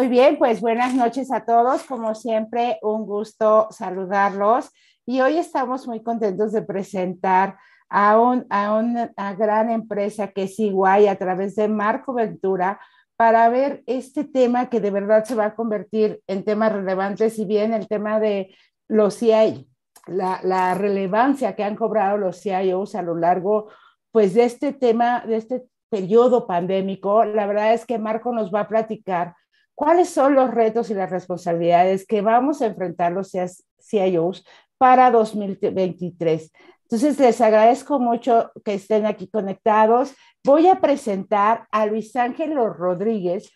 Muy bien, pues buenas noches a todos. Como siempre, un gusto saludarlos. Y hoy estamos muy contentos de presentar a, a una gran empresa que es Iguay a través de Marco Ventura para ver este tema que de verdad se va a convertir en temas relevantes, y bien el tema de los CIO, la, la relevancia que han cobrado los CIOs a lo largo pues de este tema, de este periodo pandémico, la verdad es que Marco nos va a platicar cuáles son los retos y las responsabilidades que vamos a enfrentar los CIOs para 2023. Entonces, les agradezco mucho que estén aquí conectados. Voy a presentar a Luis Ángel Rodríguez,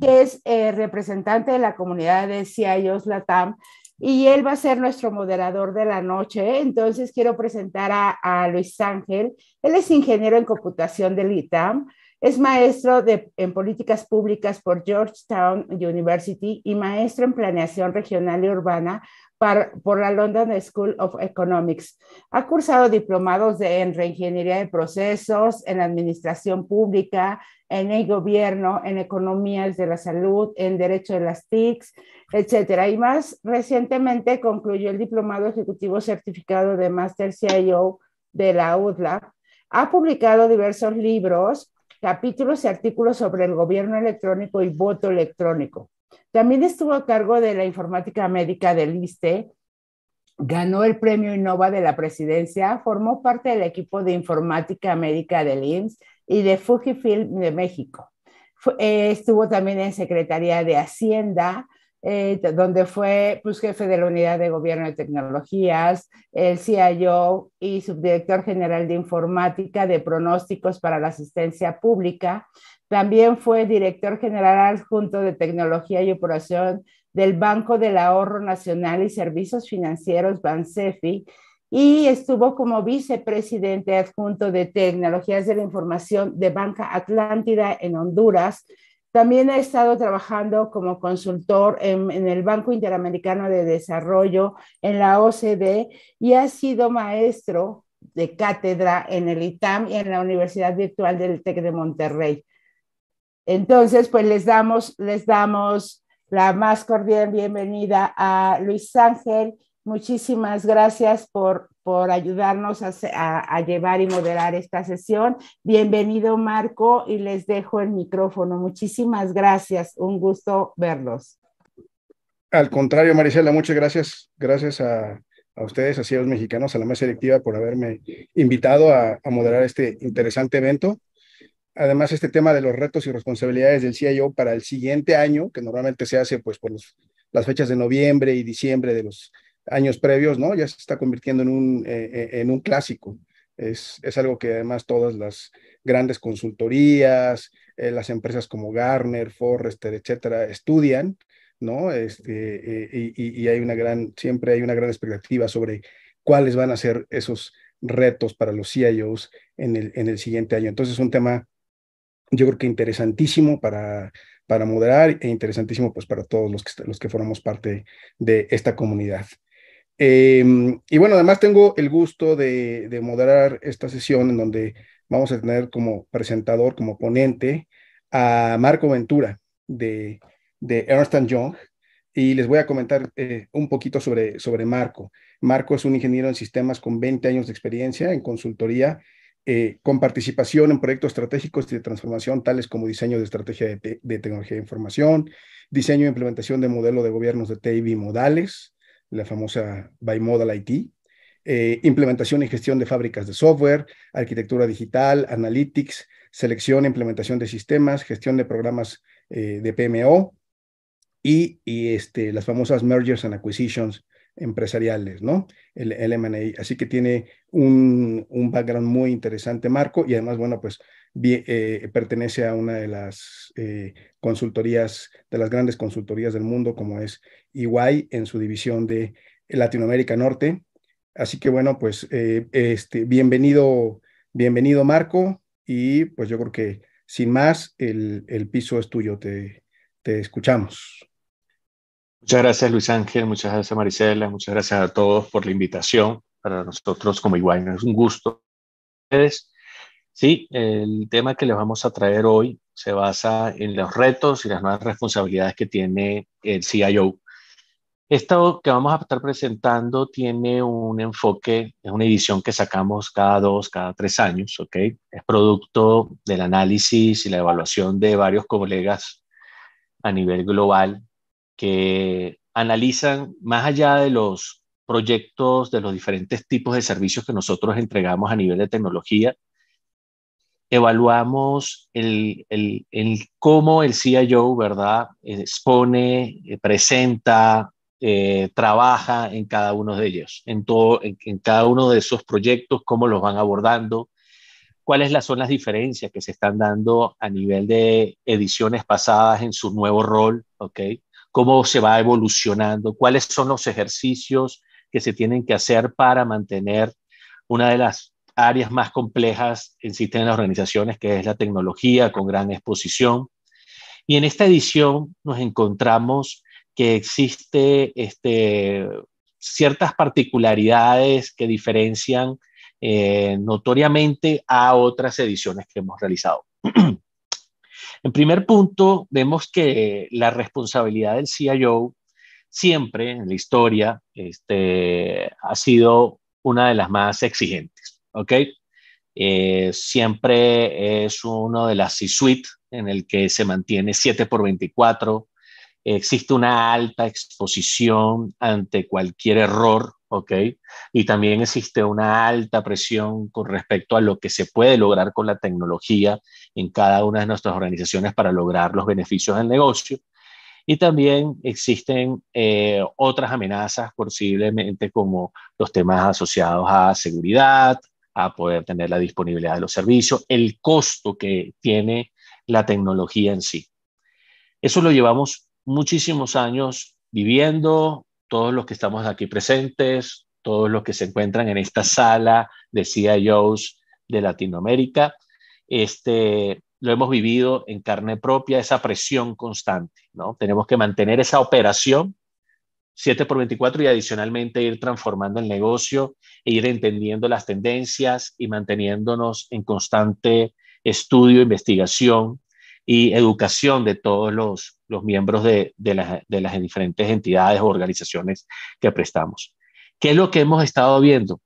que es eh, representante de la comunidad de CIOs Latam, y él va a ser nuestro moderador de la noche. Entonces, quiero presentar a, Luis Ángel. Él es ingeniero en computación del ITAM, es maestro de, en políticas públicas por Georgetown University y maestro en planeación regional y urbana por la London School of Economics. Ha cursado diplomados de, en reingeniería de procesos, en administración pública, en el gobierno, en economías de la salud, en derecho de las TICs, etcétera. Y más recientemente concluyó el diplomado ejecutivo certificado de Master CIO de la UDLA. Ha publicado diversos libros, capítulos y artículos sobre el gobierno electrónico y voto electrónico. También estuvo a cargo de la informática médica del ISTE, ganó el premio Innova de la presidencia, formó parte del equipo de informática médica del IMSS y de Fujifilm de México. Eh, estuvo también en Secretaría de Hacienda, eh, donde fue pues, jefe de la Unidad de Gobierno de Tecnologías, el CIO y subdirector general de Informática de Pronósticos para la Asistencia Pública. También fue director general adjunto de Tecnología y Operación del Banco del Ahorro Nacional y Servicios Financieros, BANSEFI, y estuvo como vicepresidente adjunto de Tecnologías de la Información de Banca Atlántida en Honduras también ha estado trabajando como consultor en, el Banco Interamericano de Desarrollo, en la OCDE, y ha sido maestro de cátedra en el ITAM y en la Universidad Virtual del TEC de Monterrey. Entonces, pues les damos, les damos la más cordial bienvenida a Luis Ángel. Muchísimas gracias por, por ayudarnos a, llevar y moderar esta sesión. Bienvenido, Marco, y les dejo el micrófono. Muchísimas gracias. Un gusto verlos. Al contrario, Marisela, muchas gracias. Gracias a, ustedes, a los Mexicanos, a la mesa directiva por haberme invitado a, moderar este interesante evento. Además, este tema de los retos y responsabilidades del CIO para el siguiente año, que normalmente se hace pues por las fechas de noviembre y diciembre de los años previos, ¿no? Ya se está convirtiendo en un, eh, eh, en un clásico. Es, es, algo que además todas las grandes consultorías, eh, las empresas como Garner, Forrester, etcétera, estudian, ¿no? Este, y, y, hay una gran, siempre hay una gran expectativa sobre cuáles van a ser esos retos para los CIOs en el, en el siguiente año. Entonces es un tema, yo creo que interesantísimo para, para moderar e interesantísimo pues para todos los que, los que formamos parte de esta comunidad. Em, y bueno, además tengo el gusto de, moderar esta sesión en donde vamos a tener como presentador, como ponente, a Marco Ventura de, de Ernst Young. Y les voy a comentar eh, un poquito sobre, sobre Marco. Marco es un ingeniero en sistemas con 20 años de experiencia en consultoría, eh, con participación en proyectos estratégicos de transformación, tales como diseño de estrategia de, de tecnología de información, diseño e implementación de modelo de gobiernos de TI modales la famosa Bimodal IT, eh, implementación y gestión de fábricas de software, arquitectura digital, analytics, selección e implementación de sistemas, gestión de programas eh, de PMO y, y, este, las famosas mergers and acquisitions empresariales, ¿no? El, M&A. Así que tiene un, un, background muy interesante, Marco, y además, bueno, pues eh, pertenece a una de las eh, consultorías, de las grandes consultorías del mundo, como es EY en su división de Latinoamérica Norte. Así que bueno, pues eh, este, bienvenido, bienvenido Marco, y pues yo creo que sin más, el, el piso es tuyo, te, te escuchamos. Muchas gracias Luis Ángel, muchas gracias Marisela, muchas gracias a todos por la invitación. Para nosotros como EY es un gusto. Sí, el tema que les vamos a traer hoy se basa en los retos y las nuevas responsabilidades que tiene el CIO. Esto que vamos a estar presentando tiene un enfoque, es una edición que sacamos cada dos, cada tres años, ¿ok? Es producto del análisis y la evaluación de varios colegas a nivel global que analizan más allá de los proyectos, de los diferentes tipos de servicios que nosotros entregamos a nivel de tecnología, evaluamos el, el, el cómo el CIO, ¿verdad?, expone, eh, presenta, eh, trabaja en cada uno de ellos, en, todo, en, cada uno de esos proyectos, cómo los van abordando, cuáles son las diferencias que se están dando a nivel de ediciones pasadas en su nuevo rol, ¿ok? Cómo se va evolucionando, cuáles son los ejercicios que se tienen que hacer para mantener una de las áreas más complejas existen en las organizaciones, que es la tecnología con gran exposición. Y en esta edición nos encontramos que existe este, ciertas particularidades que diferencian eh, notoriamente a otras ediciones que hemos realizado. en primer punto, vemos que la responsabilidad del CIO siempre en la historia este, ha sido una de las más exigentes, ¿ok? Eh, siempre es uno de las C-suite en el que se mantiene 7 por 24, existe una alta exposición ante cualquier error, ¿ok? Y también existe una alta presión con respecto a lo que se puede lograr con la tecnología en cada una de nuestras organizaciones para lograr los beneficios del negocio. Y también existen eh, otras amenazas posiblemente como los temas asociados a seguridad, a poder tener la disponibilidad de los servicios, el costo que tiene la tecnología en sí. Eso lo llevamos muchísimos años viviendo, todos los que estamos aquí presentes, todos los que se encuentran en esta sala de CIOs de Latinoamérica, este, lo hemos vivido en carne propia, esa presión constante, ¿no? Tenemos que mantener esa operación 7 por 24 y adicionalmente ir transformando el negocio e ir entendiendo las tendencias y manteniéndonos en constante estudio, investigación y educación de todos los, los miembros de, de, las diferentes entidades o organizaciones que prestamos. ¿Qué es lo que hemos estado viendo?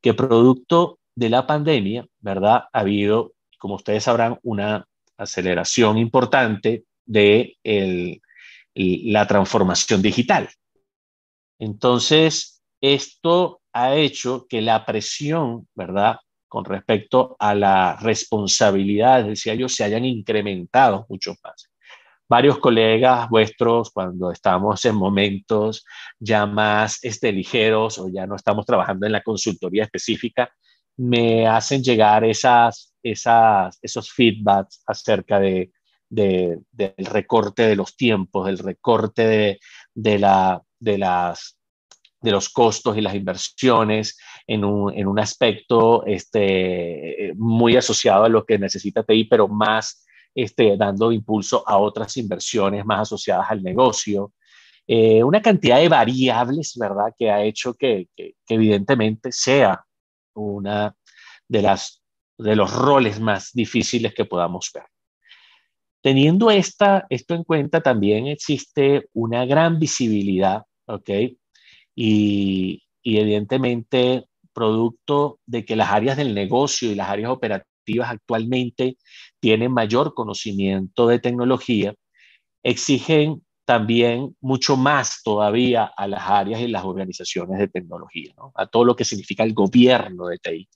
Que producto de la pandemia, ¿verdad? Ha habido, como ustedes sabrán, una aceleración importante de el, la transformación digital. Entonces, esto ha hecho que la presión, ¿verdad? con respecto a las responsabilidades del CIO se hayan incrementado mucho más. Varios colegas vuestros, cuando estamos en momentos ya más este, ligeros o ya no estamos trabajando en la consultoría específica, me hacen llegar esas, esas, esos feedbacks acerca de, de, del recorte de los tiempos, del recorte de, de, la, de las de los costos y las inversiones en un, en un aspecto este, muy asociado a lo que necesita TI, pero más este, dando impulso a otras inversiones más asociadas al negocio. Eh, una cantidad de variables, ¿verdad?, que ha hecho que, evidentemente sea una de, las, de los roles más difíciles que podamos ver. Teniendo esta, esto en cuenta, también existe una gran visibilidad, ¿ok?, y, evidentemente producto de que las áreas del negocio y las áreas operativas actualmente tienen mayor conocimiento de tecnología, exigen también mucho más todavía a las áreas y las organizaciones de tecnología, a todo lo que significa el gobierno de TI.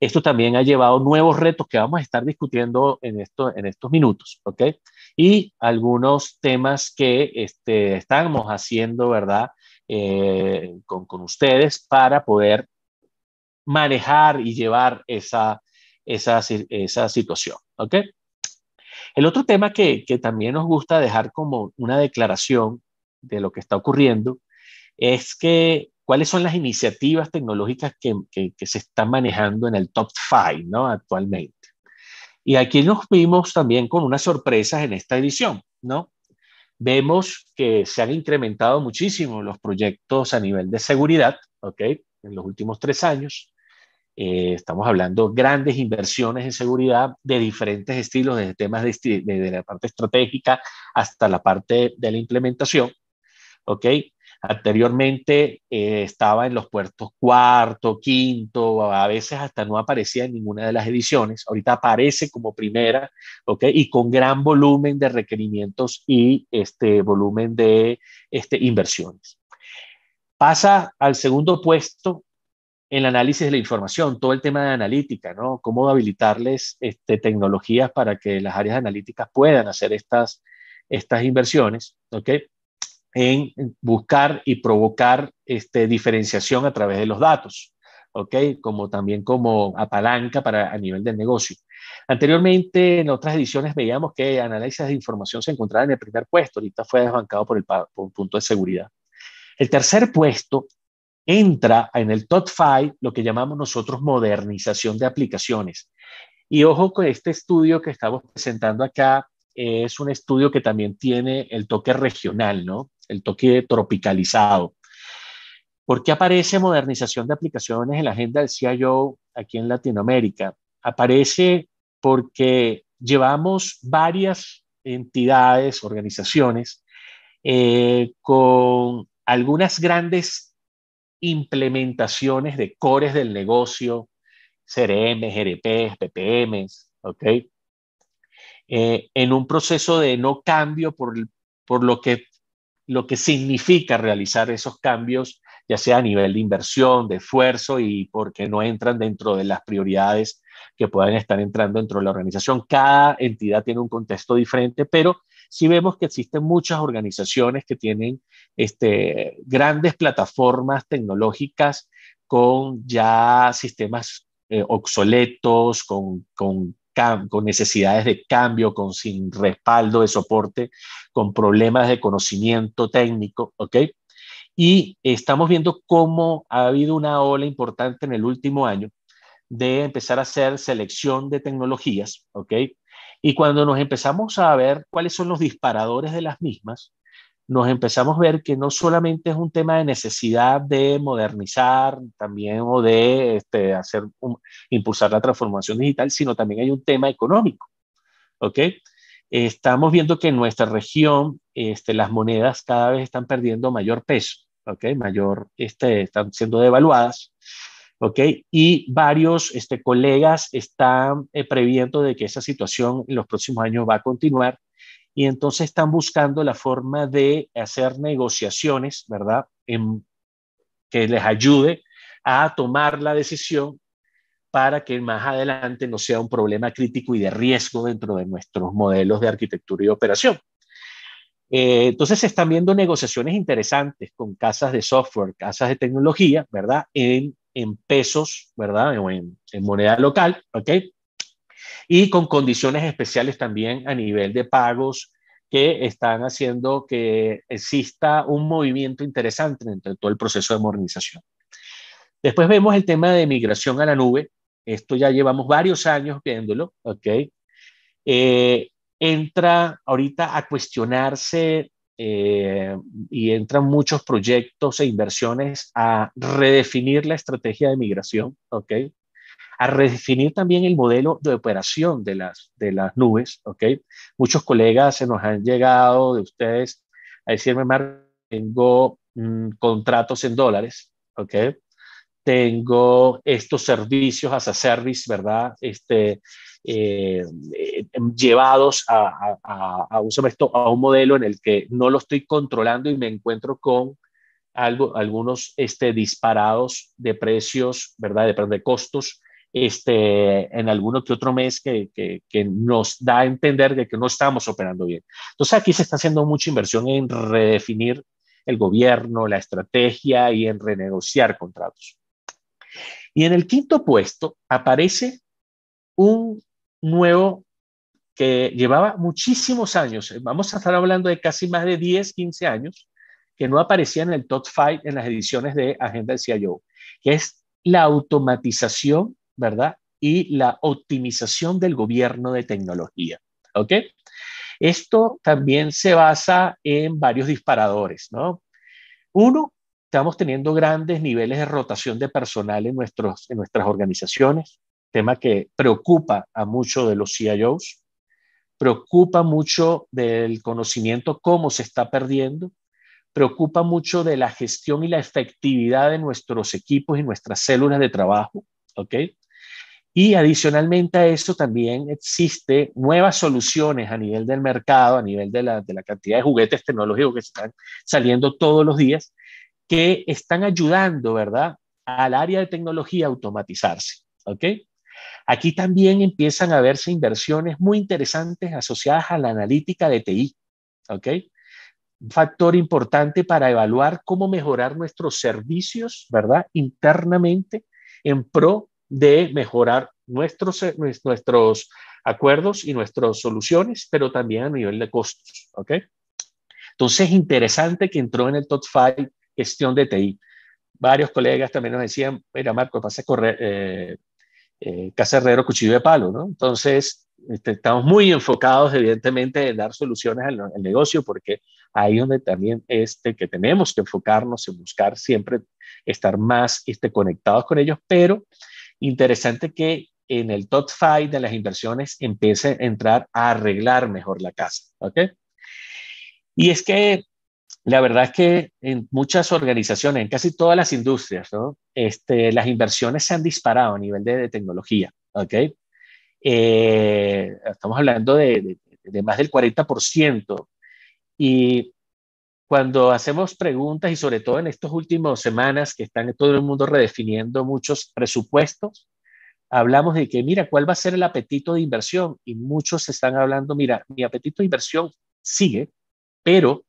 Esto también ha llevado nuevos retos que vamos a estar discutiendo en, en estos minutos, ¿ok? Y algunos temas que este, estamos haciendo, ¿verdad? Eh, con, con, ustedes para poder manejar y llevar esa, esa, esa situación. ¿ok? El otro tema que, que, también nos gusta dejar como una declaración de lo que está ocurriendo es que cuáles son las iniciativas tecnológicas que, que, se están manejando en el top five ¿no? actualmente. Y aquí nos vimos también con unas sorpresas en esta edición, ¿no? Vemos que se han incrementado muchísimo los proyectos a nivel de seguridad, ¿ok? En los últimos tres años. Eh, estamos hablando grandes inversiones en seguridad de diferentes estilos, desde temas de, de, la parte estratégica hasta la parte de la implementación. ¿Ok? Anteriormente eh, estaba en los puertos cuarto, quinto, a veces hasta no aparecía en ninguna de las ediciones. Ahorita aparece como primera, ¿ok? Y con gran volumen de requerimientos y este volumen de este, inversiones. Pasa al segundo puesto el análisis de la información, todo el tema de analítica, ¿no? Cómo habilitarles este, tecnologías para que las áreas analíticas puedan hacer estas, estas inversiones, ¿ok? en buscar y provocar este, diferenciación a través de los datos, ¿ok? Como también como apalanca para a nivel del negocio. Anteriormente, en otras ediciones veíamos que análisis de información se encontraba en el primer puesto, ahorita fue desbancado por el punto de seguridad. El tercer puesto entra en el top 5 lo que llamamos nosotros modernización de aplicaciones. Y ojo con este estudio que estamos presentando acá, es un estudio que también tiene el toque regional, ¿no? el toque tropicalizado. ¿Por qué aparece modernización de aplicaciones en la agenda del CIO aquí en Latinoamérica? Aparece porque llevamos varias entidades, organizaciones, eh, con algunas grandes implementaciones de cores del negocio, CRM, GRP, PPMs, ¿ok? Eh, en un proceso de no cambio por, por lo que lo que significa realizar esos cambios, ya sea a nivel de inversión, de esfuerzo y porque no entran dentro de las prioridades que puedan estar entrando dentro de la organización. Cada entidad tiene un contexto diferente, pero sí vemos que existen muchas organizaciones que tienen este, grandes plataformas tecnológicas con ya sistemas eh, obsoletos, con, con con necesidades de cambio, con sin respaldo de soporte, con problemas de conocimiento técnico, ¿ok? Y estamos viendo cómo ha habido una ola importante en el último año de empezar a hacer selección de tecnologías, ¿ok? Y cuando nos empezamos a ver cuáles son los disparadores de las mismas, nos empezamos a ver que no solamente es un tema de necesidad de modernizar también o de este, hacer impulsar la transformación digital, sino también hay un tema económico. ¿Ok? Estamos viendo que en nuestra región este, las monedas cada vez están perdiendo mayor peso, ¿ok? Mayor, este, están siendo devaluadas. ¿Ok? Y varios este, colegas están eh, previendo de que esa situación en los próximos años va a continuar y entonces están buscando la forma de hacer negociaciones, ¿verdad? En, que les ayude a tomar la decisión para que más adelante no sea un problema crítico y de riesgo dentro de nuestros modelos de arquitectura y operación. Eh, entonces se están viendo negociaciones interesantes con casas de software, casas de tecnología, ¿verdad? En, en pesos, ¿verdad? O en, en moneda local, ¿ok? y con condiciones especiales también a nivel de pagos que están haciendo que exista un movimiento interesante dentro todo el proceso de modernización. Después vemos el tema de migración a la nube. Esto ya llevamos varios años viéndolo, ¿ok? Eh, entra ahorita a cuestionarse eh, y entran muchos proyectos e inversiones a redefinir la estrategia de migración, ¿ok? a redefinir también el modelo de operación de las, de las nubes, ¿ok? Muchos colegas se nos han llegado de ustedes a decirme, Mar, tengo mm, contratos en dólares, ¿ok? Tengo estos servicios as a service, ¿verdad? Este, eh, eh, llevados a, un modelo en el que no lo estoy controlando y me encuentro con algo, algunos este, disparados de precios, ¿verdad? De, de costos este, en alguno que otro mes que, que, nos da a entender de que no estamos operando bien. Entonces aquí se está haciendo mucha inversión en redefinir el gobierno, la estrategia y en renegociar contratos. Y en el quinto puesto aparece un nuevo que llevaba muchísimos años, vamos a estar hablando de casi más de 10, 15 años, que no aparecía en el top 5 en las ediciones de Agenda del CIO, que es la automatización ¿verdad? Y la optimización del gobierno de tecnología. ¿Ok? Esto también se basa en varios disparadores, ¿no? Uno, estamos teniendo grandes niveles de rotación de personal en, nuestros, en nuestras organizaciones, tema que preocupa a muchos de los CIOs, preocupa mucho del conocimiento, cómo se está perdiendo, preocupa mucho de la gestión y la efectividad de nuestros equipos y nuestras células de trabajo, ¿ok? Y adicionalmente a eso también existe nuevas soluciones a nivel del mercado, a nivel de la, de la cantidad de juguetes tecnológicos que están saliendo todos los días, que están ayudando, ¿verdad? Al área de tecnología a automatizarse, ¿ok? Aquí también empiezan a verse inversiones muy interesantes asociadas a la analítica de TI, ¿ok? Un factor importante para evaluar cómo mejorar nuestros servicios, ¿verdad? Internamente en pro de mejorar nuestros, nuestros acuerdos y nuestras soluciones, pero también a nivel de costos. ¿ok? Entonces, interesante que entró en el top 5 gestión de TI. Varios colegas también nos decían, mira, Marco, pasa a correr, eh, eh, casa herrero, cuchillo de palo, ¿no? Entonces, este, estamos muy enfocados, evidentemente, en dar soluciones al, al, negocio, porque ahí donde también este, que tenemos que enfocarnos en buscar siempre estar más este, conectados con ellos, pero interesante que en el top 5 de las inversiones empiece a entrar a arreglar mejor la casa. ¿ok? Y es que la verdad es que en muchas organizaciones, en casi todas las industrias, ¿no? este, las inversiones se han disparado a nivel de, de tecnología. ¿ok? Eh, estamos hablando de, de, de, más del 40%. Y cuando hacemos preguntas y sobre todo en estas últimas semanas que están todo el mundo redefiniendo muchos presupuestos, hablamos de que, mira, ¿cuál va a ser el apetito de inversión? Y muchos están hablando, mira, mi apetito de inversión sigue, pero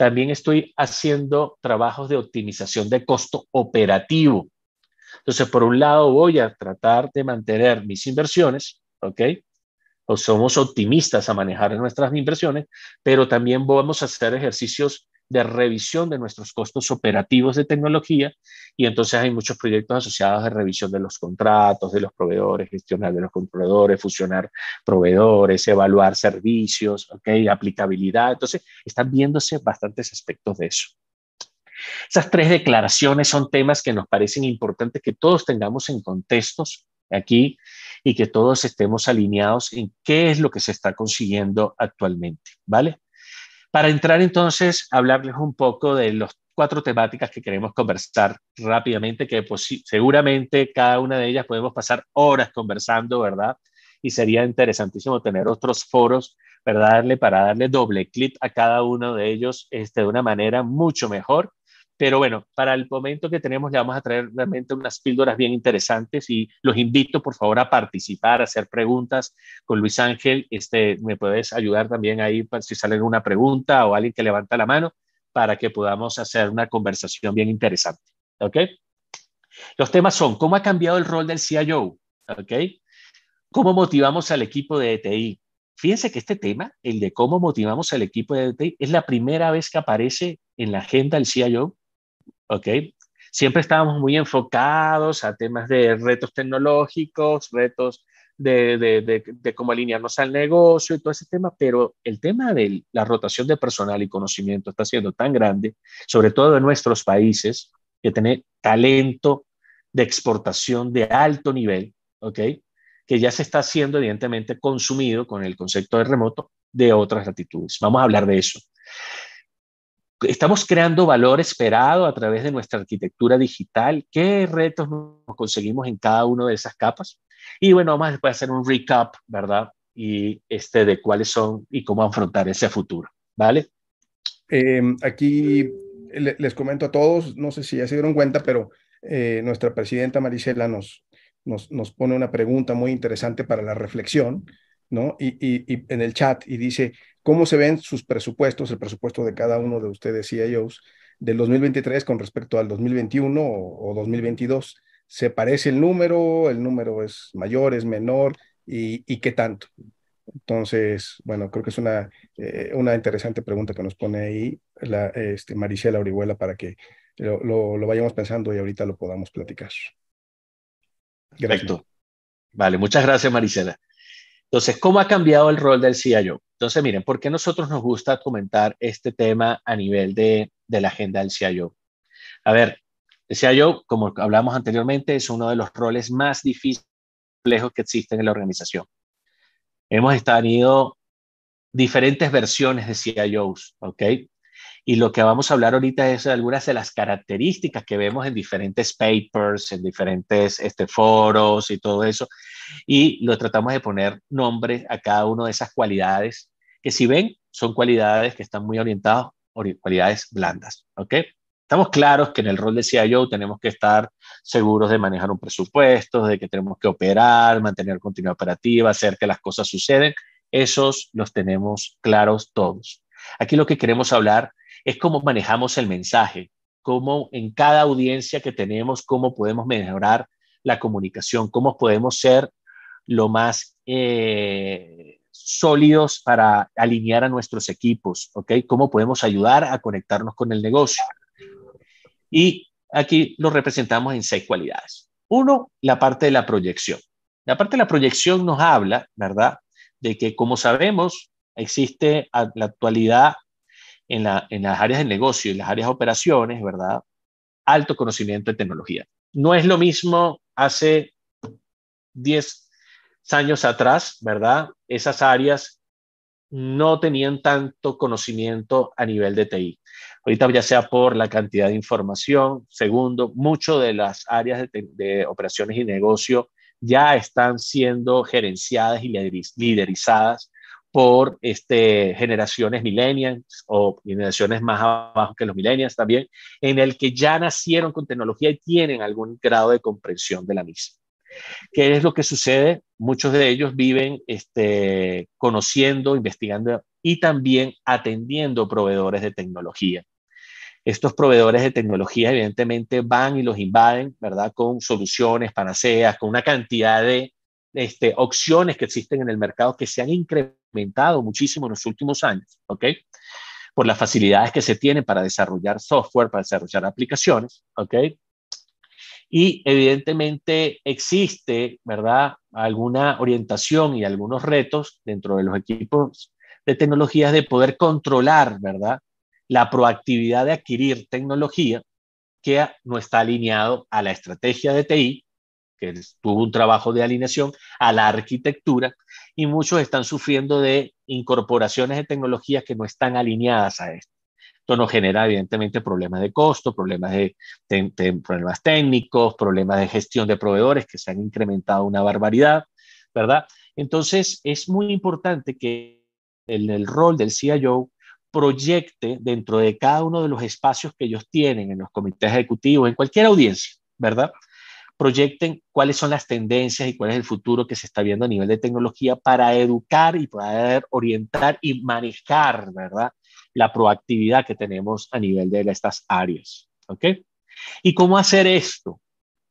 también estoy haciendo trabajos de optimización de costo operativo. Entonces, por un lado, voy a tratar de mantener mis inversiones, ¿ok? o somos optimistas a manejar nuestras inversiones, pero también vamos a hacer ejercicios de revisión de nuestros costos operativos de tecnología y entonces hay muchos proyectos asociados de revisión de los contratos, de los proveedores, gestionar de los proveedores, fusionar proveedores, evaluar servicios, ¿ok? aplicabilidad. Entonces, están viéndose bastantes aspectos de eso. Esas tres declaraciones son temas que nos parecen importantes que todos tengamos en contextos aquí y que todos estemos alineados en qué es lo que se está consiguiendo actualmente, ¿vale? Para entrar entonces a hablarles un poco de las cuatro temáticas que queremos conversar rápidamente, que pues, seguramente cada una de ellas podemos pasar horas conversando, ¿verdad? Y sería interesantísimo tener otros foros, ¿verdad? Darle, para darle doble clic a cada uno de ellos este, de una manera mucho mejor pero bueno, para el momento que tenemos le vamos a traer realmente unas píldoras bien interesantes y los invito por favor a participar, a hacer preguntas con Luis Ángel. Este, me puedes ayudar también ahí si sale alguna pregunta o alguien que levanta la mano para que podamos hacer una conversación bien interesante. ¿Ok? Los temas son cómo ha cambiado el rol del CIO. ¿Ok? ¿Cómo motivamos al equipo de ETI? Fíjense que este tema, el de cómo motivamos al equipo de ETI, es la primera vez que aparece en la agenda del CIO ¿ok? Siempre estábamos muy enfocados a temas de retos tecnológicos, retos de, de, de, cómo alinearnos al negocio y todo ese tema, pero el tema de la rotación de personal y conocimiento está siendo tan grande, sobre todo en nuestros países, que tener talento de exportación de alto nivel, ¿ok? Que ya se está haciendo evidentemente consumido con el concepto de remoto de otras latitudes. Vamos a hablar de eso estamos creando valor esperado a través de nuestra arquitectura digital. ¿Qué retos nos conseguimos en cada una de esas capas? Y bueno, vamos a hacer un recap, ¿verdad? Y este de cuáles son y cómo afrontar ese futuro, ¿vale? Eh, aquí les comento a todos, no sé si ya se dieron cuenta, pero eh, nuestra presidenta Marisela nos, nos, nos, pone una pregunta muy interesante para la reflexión, ¿no? Y, y, y en el chat y dice, cómo se ven sus presupuestos, el presupuesto de cada uno de ustedes CIOs del 2023 con respecto al 2021 o, o 2022. ¿Se parece el número? ¿El número es mayor, es menor? ¿Y, qué tanto? Entonces, bueno, creo que es una, eh, una interesante pregunta que nos pone ahí la, este, Maricela Orihuela para que lo, lo, lo, vayamos pensando y ahorita lo podamos platicar. Gracias. Perfecto. Vale, muchas gracias, Maricela. Entonces, ¿cómo ha cambiado el rol del CIO? Entonces, miren, ¿por qué nosotros nos gusta comentar este tema a nivel de, la agenda del CIO? A ver, decía yo, como hablamos anteriormente, es uno de los roles más difíciles que existen en la organización. Hemos tenido diferentes versiones de CIOs, ¿ok? Y lo que vamos a hablar ahorita es algunas de las características que vemos en diferentes papers, en diferentes este, foros y todo eso. Y lo tratamos de poner nombre a cada una de esas cualidades, que si ven, son cualidades que están muy orientadas, cualidades blandas. ¿Ok? Estamos claros que en el rol de CIO tenemos que estar seguros de manejar un presupuesto, de que tenemos que operar, mantener continuidad operativa, hacer que las cosas suceden. Esos los tenemos claros todos. Aquí lo que queremos hablar es cómo manejamos el mensaje, cómo en cada audiencia que tenemos, cómo podemos mejorar la comunicación, cómo podemos ser lo más eh, sólidos para alinear a nuestros equipos, ¿ok? Cómo podemos ayudar a conectarnos con el negocio. Y aquí lo representamos en seis cualidades. Uno, la parte de la proyección. La parte de la proyección nos habla, ¿verdad? De que, como sabemos, existe a la actualidad en, las áreas de negocio y las áreas de operaciones, ¿verdad? Alto conocimiento de tecnología. No es lo mismo hace 10 años atrás, ¿verdad? Esas áreas no tenían tanto conocimiento a nivel de TI. Ahorita ya sea por la cantidad de información, segundo, mucho de las áreas de, de operaciones y negocio ya están siendo gerenciadas y liderizadas por este, generaciones millennials o generaciones más abajo que los millennials también, en el que ya nacieron con tecnología y tienen algún grado de comprensión de la misma. ¿Qué es lo que sucede? Muchos de ellos viven este, conociendo, investigando y también atendiendo proveedores de tecnología. Estos proveedores de tecnología evidentemente van y los invaden, ¿verdad? Con soluciones, panaceas, con una cantidad de este, opciones que existen en el mercado que se han incrementado muchísimo en los últimos años, ¿ok? Por las facilidades que se tienen para desarrollar software, para desarrollar aplicaciones, ¿ok? Y evidentemente existe, ¿verdad? Alguna orientación y algunos retos dentro de los equipos de tecnologías de poder controlar, ¿verdad? La proactividad de adquirir tecnología que no está alineado a la estrategia de TI que tuvo un trabajo de alineación a la arquitectura y muchos están sufriendo de incorporaciones de tecnologías que no están alineadas a esto. Esto nos genera evidentemente problemas de costo, problemas, de, problemas técnicos, problemas de gestión de proveedores que se han incrementado una barbaridad, ¿verdad? Entonces es muy importante que en el rol del CIO proyecte dentro de cada uno de los espacios que ellos tienen en los comités ejecutivos, en cualquier audiencia, ¿verdad? Proyecten cuáles son las tendencias y cuál es el futuro que se está viendo a nivel de tecnología para educar y poder orientar y manejar, ¿verdad? La proactividad que tenemos a nivel de estas áreas, ¿ok? ¿Y cómo hacer esto?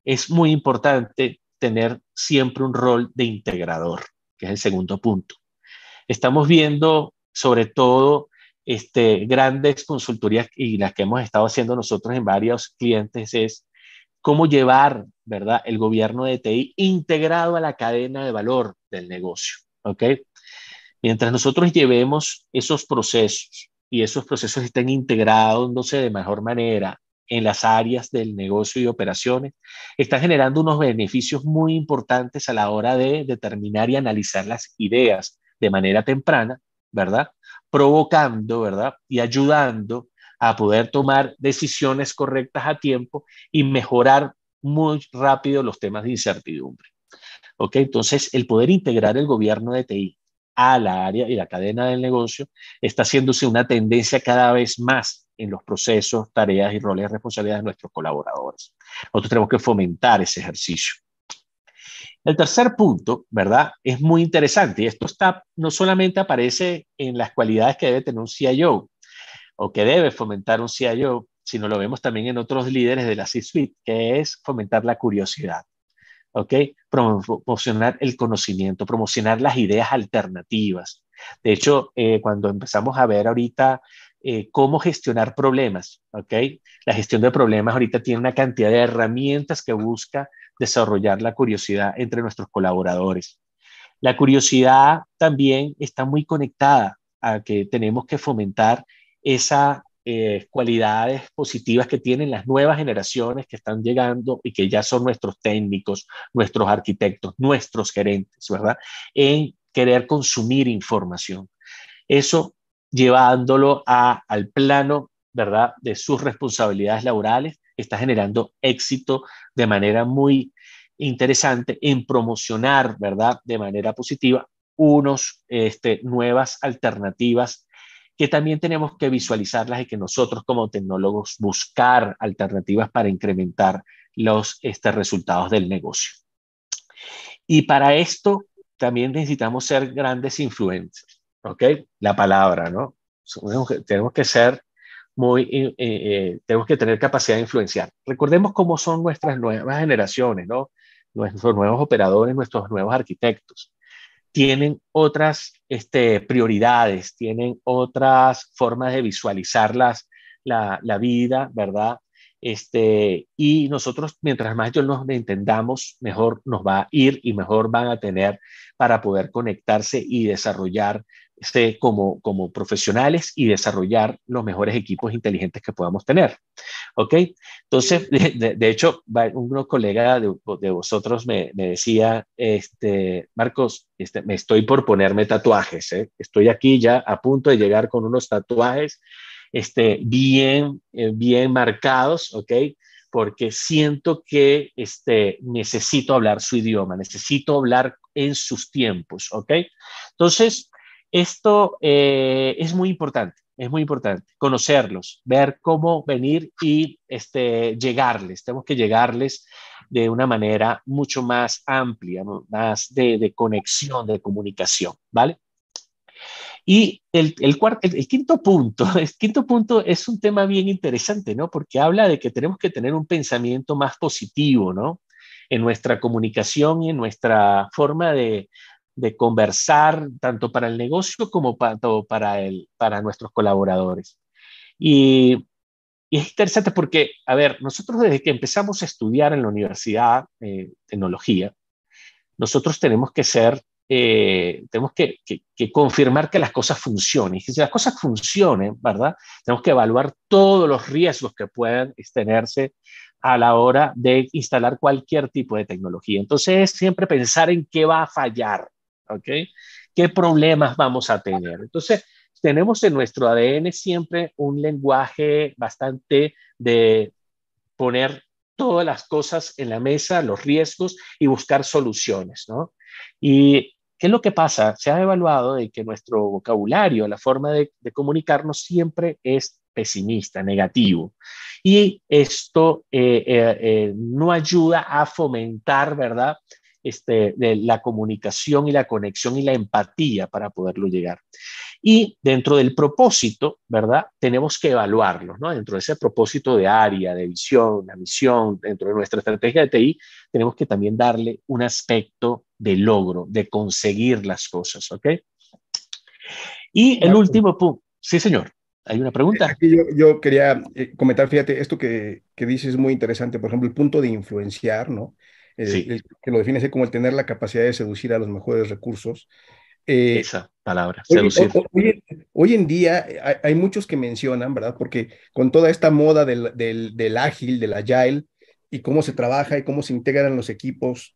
Es muy importante tener siempre un rol de integrador, que es el segundo punto. Estamos viendo sobre todo este, grandes consultorías y las que hemos estado haciendo nosotros en varios clientes es cómo llevar, ¿verdad?, el gobierno de TI integrado a la cadena de valor del negocio, ¿ok? Mientras nosotros llevemos esos procesos y esos procesos estén integrados de mejor manera en las áreas del negocio y operaciones, están generando unos beneficios muy importantes a la hora de determinar y analizar las ideas de manera temprana, ¿verdad? Provocando, ¿verdad? Y ayudando a poder tomar decisiones correctas a tiempo y mejorar muy rápido los temas de incertidumbre. ¿Ok? Entonces, el poder integrar el gobierno de TI a la área y la cadena del negocio está haciéndose una tendencia cada vez más en los procesos, tareas y roles de responsabilidad de nuestros colaboradores. Nosotros tenemos que fomentar ese ejercicio. El tercer punto, ¿verdad? Es muy interesante y esto está, no solamente aparece en las cualidades que debe tener un CIO, o que debe fomentar un CIO, sino lo vemos también en otros líderes de la C-suite, que es fomentar la curiosidad. ¿Ok? Promocionar el conocimiento, promocionar las ideas alternativas. De hecho, eh, cuando empezamos a ver ahorita eh, cómo gestionar problemas, ¿ok? La gestión de problemas ahorita tiene una cantidad de herramientas que busca desarrollar la curiosidad entre nuestros colaboradores. La curiosidad también está muy conectada a que tenemos que fomentar esa eh, cualidades positivas que tienen las nuevas generaciones que están llegando y que ya son nuestros técnicos, nuestros arquitectos, nuestros gerentes, ¿verdad? En querer consumir información. Eso llevándolo a, al plano, ¿verdad? De sus responsabilidades laborales, está generando éxito de manera muy interesante en promocionar, ¿verdad? De manera positiva, unos, este, nuevas alternativas que también tenemos que visualizarlas y que nosotros como tecnólogos buscar alternativas para incrementar los este, resultados del negocio. Y para esto también necesitamos ser grandes influencers, ¿ok? La palabra, ¿no? Tenemos que ser muy, eh, eh, tenemos que tener capacidad de influenciar. Recordemos cómo son nuestras nuevas generaciones, ¿no? Nuestros nuevos operadores, nuestros nuevos arquitectos tienen otras este, prioridades, tienen otras formas de visualizar las, la, la, vida, ¿verdad? Este, y nosotros, mientras más yo nos entendamos, mejor nos va a ir y mejor van a tener para poder conectarse y desarrollar como, como profesionales y desarrollar los mejores equipos inteligentes que podamos tener. ¿Ok? Entonces, de, hecho, un colega de, de vosotros me, me, decía, este, Marcos, este, me estoy por ponerme tatuajes. ¿eh? Estoy aquí ya a punto de llegar con unos tatuajes este, bien, eh, bien marcados, ¿ok? Porque siento que este, necesito hablar su idioma, necesito hablar en sus tiempos, ¿ok? Entonces, esto eh, es muy importante, es muy importante conocerlos, ver cómo venir y este, llegarles. Tenemos que llegarles de una manera mucho más amplia, más de, conexión, de comunicación, ¿vale? Y el, el, el, quinto punto, el quinto punto es un tema bien interesante, ¿no? Porque habla de que tenemos que tener un pensamiento más positivo, ¿no? En nuestra comunicación y en nuestra forma de, de conversar tanto para el negocio como para, para, el, para nuestros colaboradores. Y, y, es interesante porque, a ver, nosotros desde que empezamos a estudiar en la universidad eh, tecnología, nosotros tenemos que ser, eh, tenemos que, que, confirmar que las cosas funcionen. Y si las cosas funcionen, ¿verdad? Tenemos que evaluar todos los riesgos que puedan tenerse a la hora de instalar cualquier tipo de tecnología. Entonces, siempre pensar en qué va a fallar, ¿ok? ¿Qué problemas vamos a tener? Entonces, tenemos en nuestro ADN siempre un lenguaje bastante de poner todas las cosas en la mesa, los riesgos y buscar soluciones, ¿no? Y ¿qué es lo que pasa? Se ha evaluado de que nuestro vocabulario, la forma de, comunicarnos siempre es pesimista, negativo. Y esto eh, eh, eh, no ayuda a fomentar, ¿verdad? Este, de la comunicación y la conexión y la empatía para poderlo llegar. Y dentro del propósito, ¿verdad? Tenemos que evaluarlo, ¿no? Dentro de ese propósito de área, de visión, la misión, dentro de nuestra estrategia de TI, tenemos que también darle un aspecto de logro, de conseguir las cosas, ¿ok? Y el último punto, sí, señor. ¿Hay una pregunta? Aquí yo, yo quería eh, comentar, fíjate, esto que, que dices es muy interesante, por ejemplo, el punto de influenciar, ¿no? El, que lo define así como el tener la capacidad de seducir a los mejores recursos. Eh, Esa palabra, seducir. Hoy, hoy, en día hay, hay, muchos que mencionan, ¿verdad? Porque con toda esta moda del, del, del, ágil, del agile, y cómo se trabaja y cómo se integran los equipos,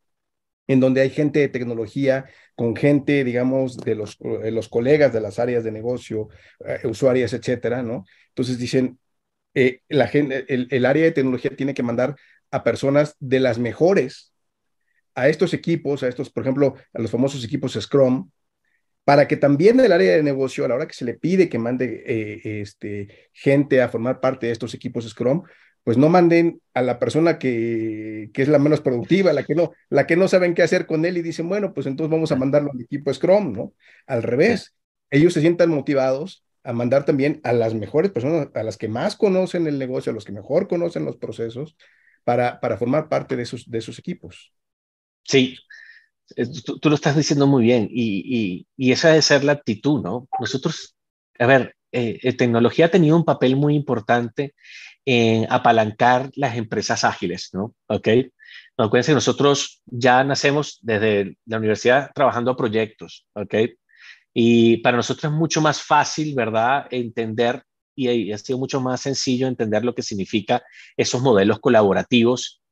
en donde hay gente de tecnología con gente, digamos, de los, de los colegas de las áreas de negocio, eh, usuarias, etcétera, ¿no? Entonces dicen, eh, la gente, el, el área de tecnología tiene que mandar a personas de las mejores a estos equipos, a estos, por ejemplo, a los famosos equipos Scrum, para que también el área de negocio, a la hora que se le pide que mande eh, este, gente a formar parte de estos equipos Scrum, pues no manden a la persona que, que, es la menos productiva, la que, no, la que no saben qué hacer con él y dicen, bueno, pues entonces vamos a mandarlo al equipo Scrum, ¿no? Al revés, ellos se sientan motivados a mandar también a las mejores personas, a las que más conocen el negocio, a los que mejor conocen los procesos, para, para formar parte de esos, de esos equipos. Sí, tú, tú, lo estás diciendo muy bien y, y, y, esa debe ser la actitud, ¿no? Nosotros, a ver, eh, eh, tecnología ha tenido un papel muy importante en apalancar las empresas ágiles, ¿no? ¿Ok? No, acuérdense nosotros ya nacemos desde la universidad trabajando a proyectos, ¿ok? Y para nosotros es mucho más fácil, ¿verdad?, entender y ha sido mucho más sencillo entender lo que significa esos modelos colaborativos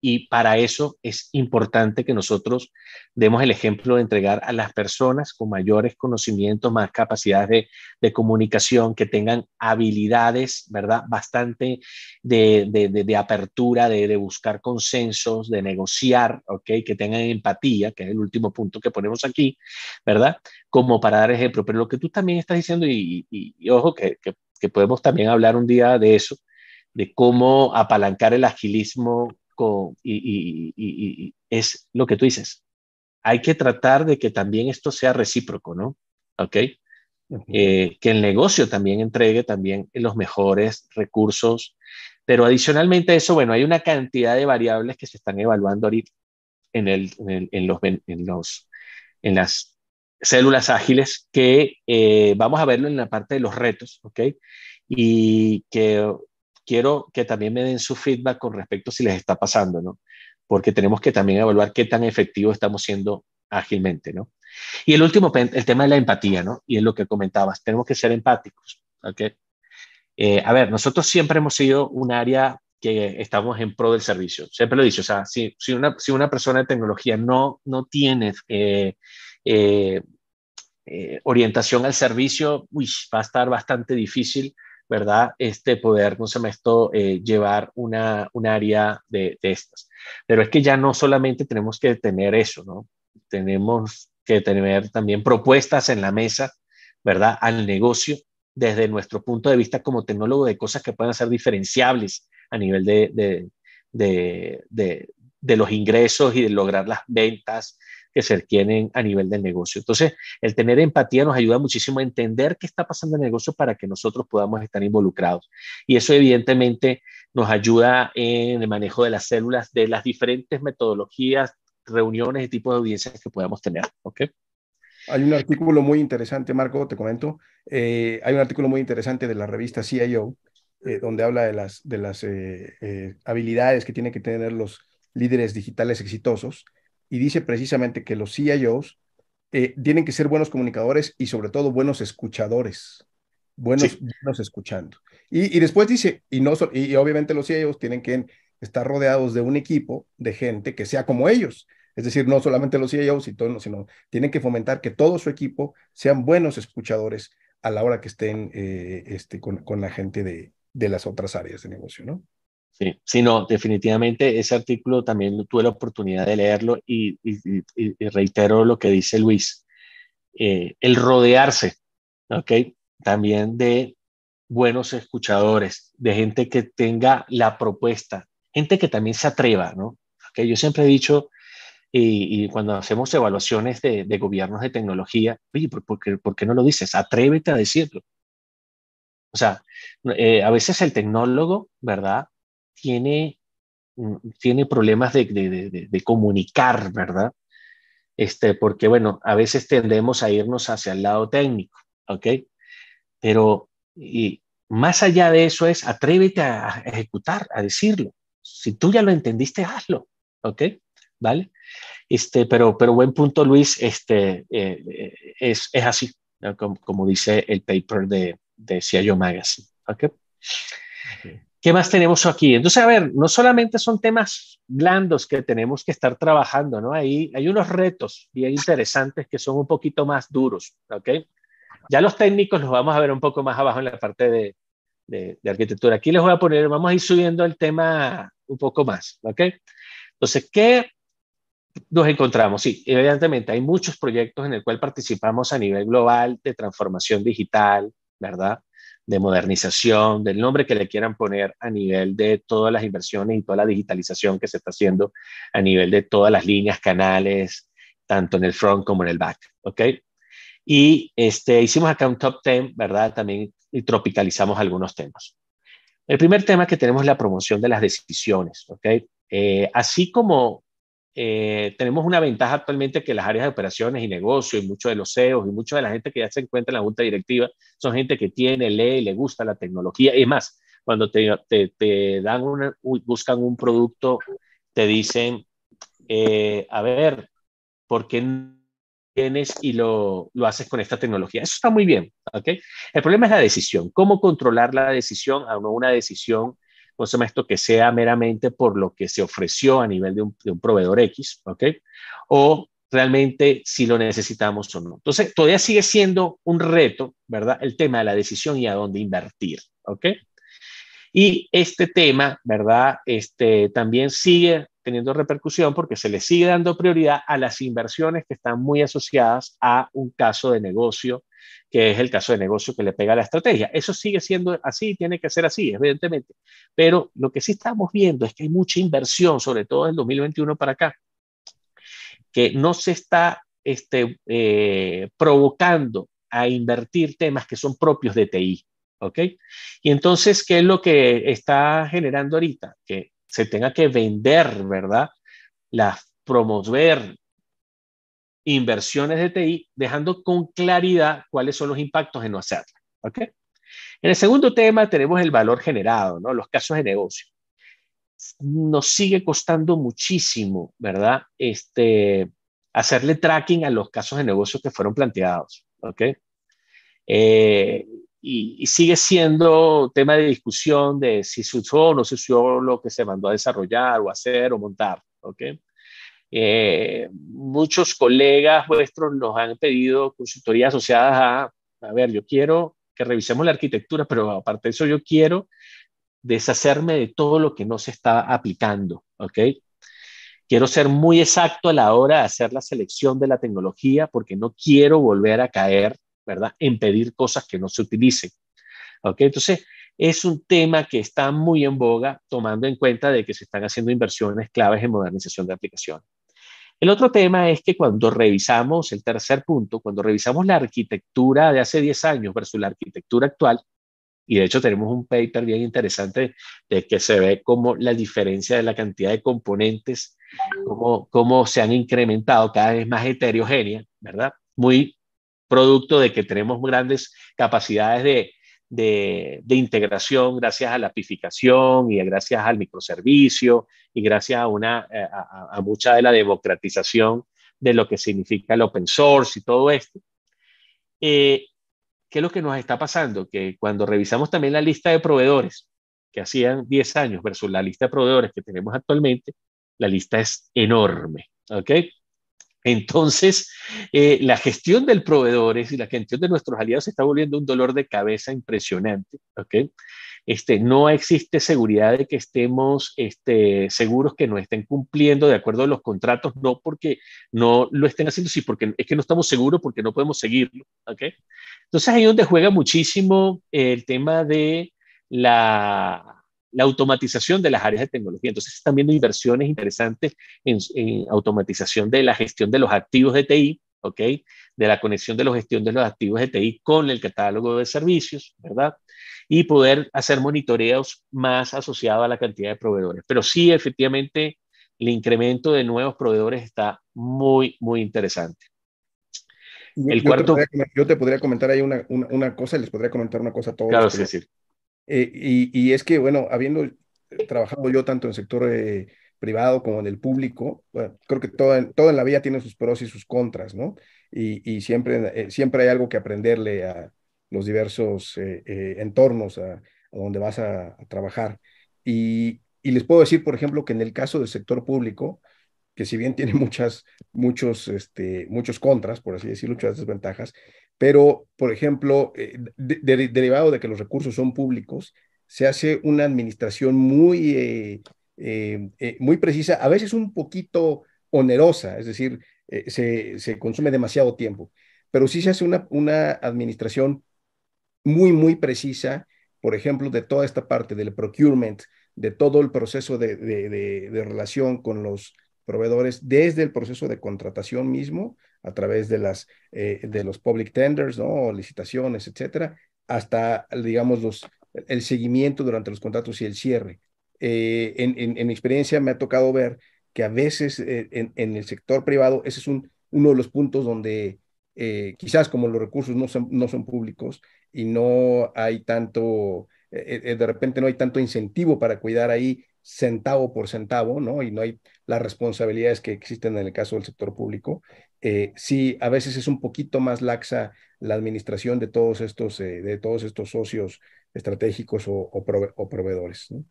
y para eso es importante que nosotros demos el ejemplo de entregar a las personas con mayores conocimientos, más capacidades de, comunicación, que tengan habilidades, ¿verdad? Bastante de, apertura, de, buscar consensos, de negociar, ¿ok? Que tengan empatía, que es el último punto que ponemos aquí, ¿verdad? Como para dar ejemplo. Pero lo que tú también estás diciendo, y, ojo, que, que podemos también hablar un día de eso, de cómo apalancar el agilismo y, es lo que tú dices. Hay que tratar de que también esto sea recíproco, ¿no? ¿Ok? Eh, que el negocio también entregue también los mejores recursos, pero adicionalmente a eso, bueno, hay una cantidad de variables que se están evaluando ahorita en, el, en, los, en, los, en las células ágiles que eh, vamos a verlo en la parte de los retos, ¿ok? Y que quiero que también me den su feedback con respecto a si les está pasando, ¿no? Porque tenemos que también evaluar qué tan efectivo estamos siendo ágilmente, ¿no? Y el último, el tema de la empatía, ¿no? Y es lo que comentabas, tenemos que ser empáticos, ¿ok? Eh, a ver, nosotros siempre hemos sido un área que estamos en pro del servicio. Siempre lo he dicho, o sea, si, si, una, si una persona de tecnología no, no tiene eh, eh, orientación al servicio, uy, va a estar bastante difícil ¿verdad? Este poder, no se me esto, eh, llevar una, un área de, de, estas. Pero es que ya no solamente tenemos que tener eso, ¿no? Tenemos que tener también propuestas en la mesa, ¿verdad? Al negocio desde nuestro punto de vista como tecnólogo de cosas que puedan ser diferenciables a nivel de, de, de los ingresos y de lograr las ventas, que se requieren a nivel del negocio. Entonces, el tener empatía nos ayuda muchísimo a entender qué está pasando en el negocio para que nosotros podamos estar involucrados. Y eso evidentemente nos ayuda en el manejo de las células, de las diferentes metodologías, reuniones y tipos de audiencias que podamos tener. ¿ok? Hay un artículo muy interesante, Marco, te comento. Eh, hay un artículo muy interesante de la revista CIO, eh, donde habla de las, de las eh, habilidades que tienen que tener los líderes digitales exitosos y dice precisamente que los CIOs eh, tienen que ser buenos comunicadores y sobre todo buenos escuchadores, buenos, escuchando. Y, después dice, y, no, y, obviamente los CIOs tienen que estar rodeados de un equipo de gente que sea como ellos. Es decir, no solamente los CIOs, sino, sino tienen que fomentar que todo su equipo sean buenos escuchadores a la hora que estén eh, este, con, con, la gente de, de las otras áreas de negocio, ¿no? Sí, no, definitivamente ese artículo también tuve la oportunidad de leerlo y, reitero lo que dice Luis, eh, el rodearse, ¿ok? También de buenos escuchadores, de gente que tenga la propuesta, gente que también se atreva, ¿no? Que yo siempre he dicho, y, cuando hacemos evaluaciones de, gobiernos de tecnología, oye, ¿por, qué, ¿por, qué, no lo dices? Atrévete a decirlo. O sea, eh, a veces el tecnólogo, ¿verdad? Tiene, mm, tiene problemas de, de, de, comunicar, ¿verdad? Este, porque, bueno, a veces tendemos a irnos hacia el lado técnico, ¿ok? Pero y más allá de eso es atrévete a ejecutar, a decirlo. Si tú ya lo entendiste, hazlo, ¿ok? ¿Vale? Este, pero, pero buen punto, Luis, este, eh, es, es, así, como, como, dice el paper de, de CIO Magazine. ¿Qué más tenemos aquí? Entonces, a ver, no solamente son temas blandos que tenemos que estar trabajando, ¿no? Ahí hay unos retos bien interesantes que son un poquito más duros, ¿ok? Ya los técnicos los vamos a ver un poco más abajo en la parte de, de, arquitectura. Aquí les voy a poner, vamos a ir subiendo el tema un poco más, ¿ok? Entonces, ¿qué nos encontramos? Sí, evidentemente hay muchos proyectos en el cual participamos a nivel global de transformación digital, ¿verdad? De modernización, del nombre que le quieran poner a nivel de todas las inversiones y toda la digitalización que se está haciendo a nivel de todas las líneas, canales, tanto en el front como en el back, ¿ok? Y este, hicimos acá un top 10, ¿verdad? También y tropicalizamos algunos temas. El primer tema que tenemos es la promoción de las decisiones, ¿ok? Eh, así como eh, tenemos una ventaja actualmente que las áreas de operaciones y negocio y muchos de los CEOs y mucha de la gente que ya se encuentra en la junta directiva son gente que tiene, lee le gusta la tecnología. Y más, cuando te, te, dan una, buscan un producto, te dicen, eh, a ver, ¿por qué vienes y lo, lo, haces con esta tecnología. Eso está muy bien, ¿ok? El problema es la decisión. ¿Cómo controlar la decisión a una decisión, ¿cómo se esto? Que sea meramente por lo que se ofreció a nivel de un, de un proveedor X, ¿ok? O realmente si lo necesitamos o no. Entonces, todavía sigue siendo un reto, ¿verdad? El tema de la decisión y a dónde invertir, ¿ok? Y este tema, ¿verdad? Este también sigue teniendo repercusión porque se le sigue dando prioridad a las inversiones que están muy asociadas a un caso de negocio, que es el caso de negocio que le pega a la estrategia. Eso sigue siendo así, tiene que ser así, evidentemente. Pero lo que sí estamos viendo es que hay mucha inversión, sobre todo en 2021 para acá, que no se está este, eh, provocando a invertir temas que son propios de TI. ¿Ok? Y entonces, ¿qué es lo que está generando ahorita? Que se tenga que vender, ¿verdad? Las promover inversiones de TI, dejando con claridad cuáles son los impactos de no hacerlo. ¿Ok? En el segundo tema tenemos el valor generado, ¿no? Los casos de negocio. Nos sigue costando muchísimo, ¿verdad? Este, hacerle tracking a los casos de negocio que fueron planteados, ¿ok? Eh, y, sigue siendo tema de discusión de si usó o no usó lo que se mandó a desarrollar o hacer o montar. ¿ok? Eh, muchos colegas vuestros nos han pedido consultorías asociadas a, a ver, yo quiero que revisemos la arquitectura, pero aparte de eso yo quiero deshacerme de todo lo que no se está aplicando. ¿ok? Quiero ser muy exacto a la hora de hacer la selección de la tecnología porque no quiero volver a caer ¿verdad? En pedir cosas que no se utilicen. ¿Ok? Entonces, es un tema que está muy en boga, tomando en cuenta de que se están haciendo inversiones claves en modernización de aplicaciones. El otro tema es que cuando revisamos, el tercer punto, cuando revisamos la arquitectura de hace 10 años versus la arquitectura actual, y de hecho tenemos un paper bien interesante de que se ve como la diferencia de la cantidad de componentes, cómo, cómo se han incrementado cada vez más heterogénea, ¿verdad? Muy producto de que tenemos grandes capacidades de, de, integración gracias a la apificación y gracias al microservicio y gracias a, una, eh, a, mucha de la democratización de lo que significa el open source y todo esto. Eh, ¿Qué es lo que nos está pasando? Que cuando revisamos también la lista de proveedores que hacían 10 años versus la lista de proveedores que tenemos actualmente, la lista es enorme. ¿Ok? Entonces, eh, la gestión del proveedor y la gestión de nuestros aliados se está volviendo un dolor de cabeza impresionante. ¿okay? Este, no existe seguridad de que estemos este, seguros que no estén cumpliendo de acuerdo a los contratos, no porque no lo estén haciendo, sí, porque es que no estamos seguros porque no podemos seguirlo. ¿okay? Entonces, ahí es donde juega muchísimo el tema de la la automatización de las áreas de tecnología. Entonces, están viendo inversiones interesantes en, automatización de la gestión de los activos de TI, ¿ok? De la conexión de la gestión de los activos de TI con el catálogo de servicios, ¿verdad? Y poder hacer monitoreos más asociados a la cantidad de proveedores. Pero sí, efectivamente, el incremento de nuevos proveedores está muy, muy interesante. El yo, cuarto... te podría, yo te podría comentar ahí una, una, una, cosa, les podría comentar una cosa a todos. Claro, sí, sí. Eh, y, es que, bueno, habiendo trabajado yo tanto en el sector eh, privado como en el público, creo que todo, en la vida tiene sus pros y sus contras, ¿no? Y, siempre, eh, siempre hay algo que aprenderle a los diversos entornos a, donde vas a, trabajar. Y, les puedo decir, por ejemplo, que en el caso del sector público, que si bien tiene muchas, muchos, este, muchos contras, por así decirlo, muchas desventajas, pero, por ejemplo, eh, derivado de que los recursos son públicos, se hace una administración muy, eh, eh, muy precisa, a veces un poquito onerosa, es decir, se, se, consume demasiado tiempo, pero sí se hace una, una administración muy, muy precisa, por ejemplo, de toda esta parte del procurement, de todo el proceso de, de, de relación con los proveedores, desde el proceso de contratación mismo a través de, las, eh, de los public tenders, ¿no? licitaciones, etcétera, hasta, digamos, los, el seguimiento durante los contratos y el cierre. Eh, en, en, mi experiencia me ha tocado ver que a veces eh, en, en, el sector privado ese es un, uno de los puntos donde quizás como los recursos no son, no son públicos y no hay tanto, de repente no hay tanto incentivo para cuidar ahí centavo por centavo, ¿no? Y no hay las responsabilidades que existen en el caso del sector público. Eh, sí, a veces es un poquito más laxa la administración de todos estos, eh, de todos estos socios estratégicos o, proveedores, ¿no?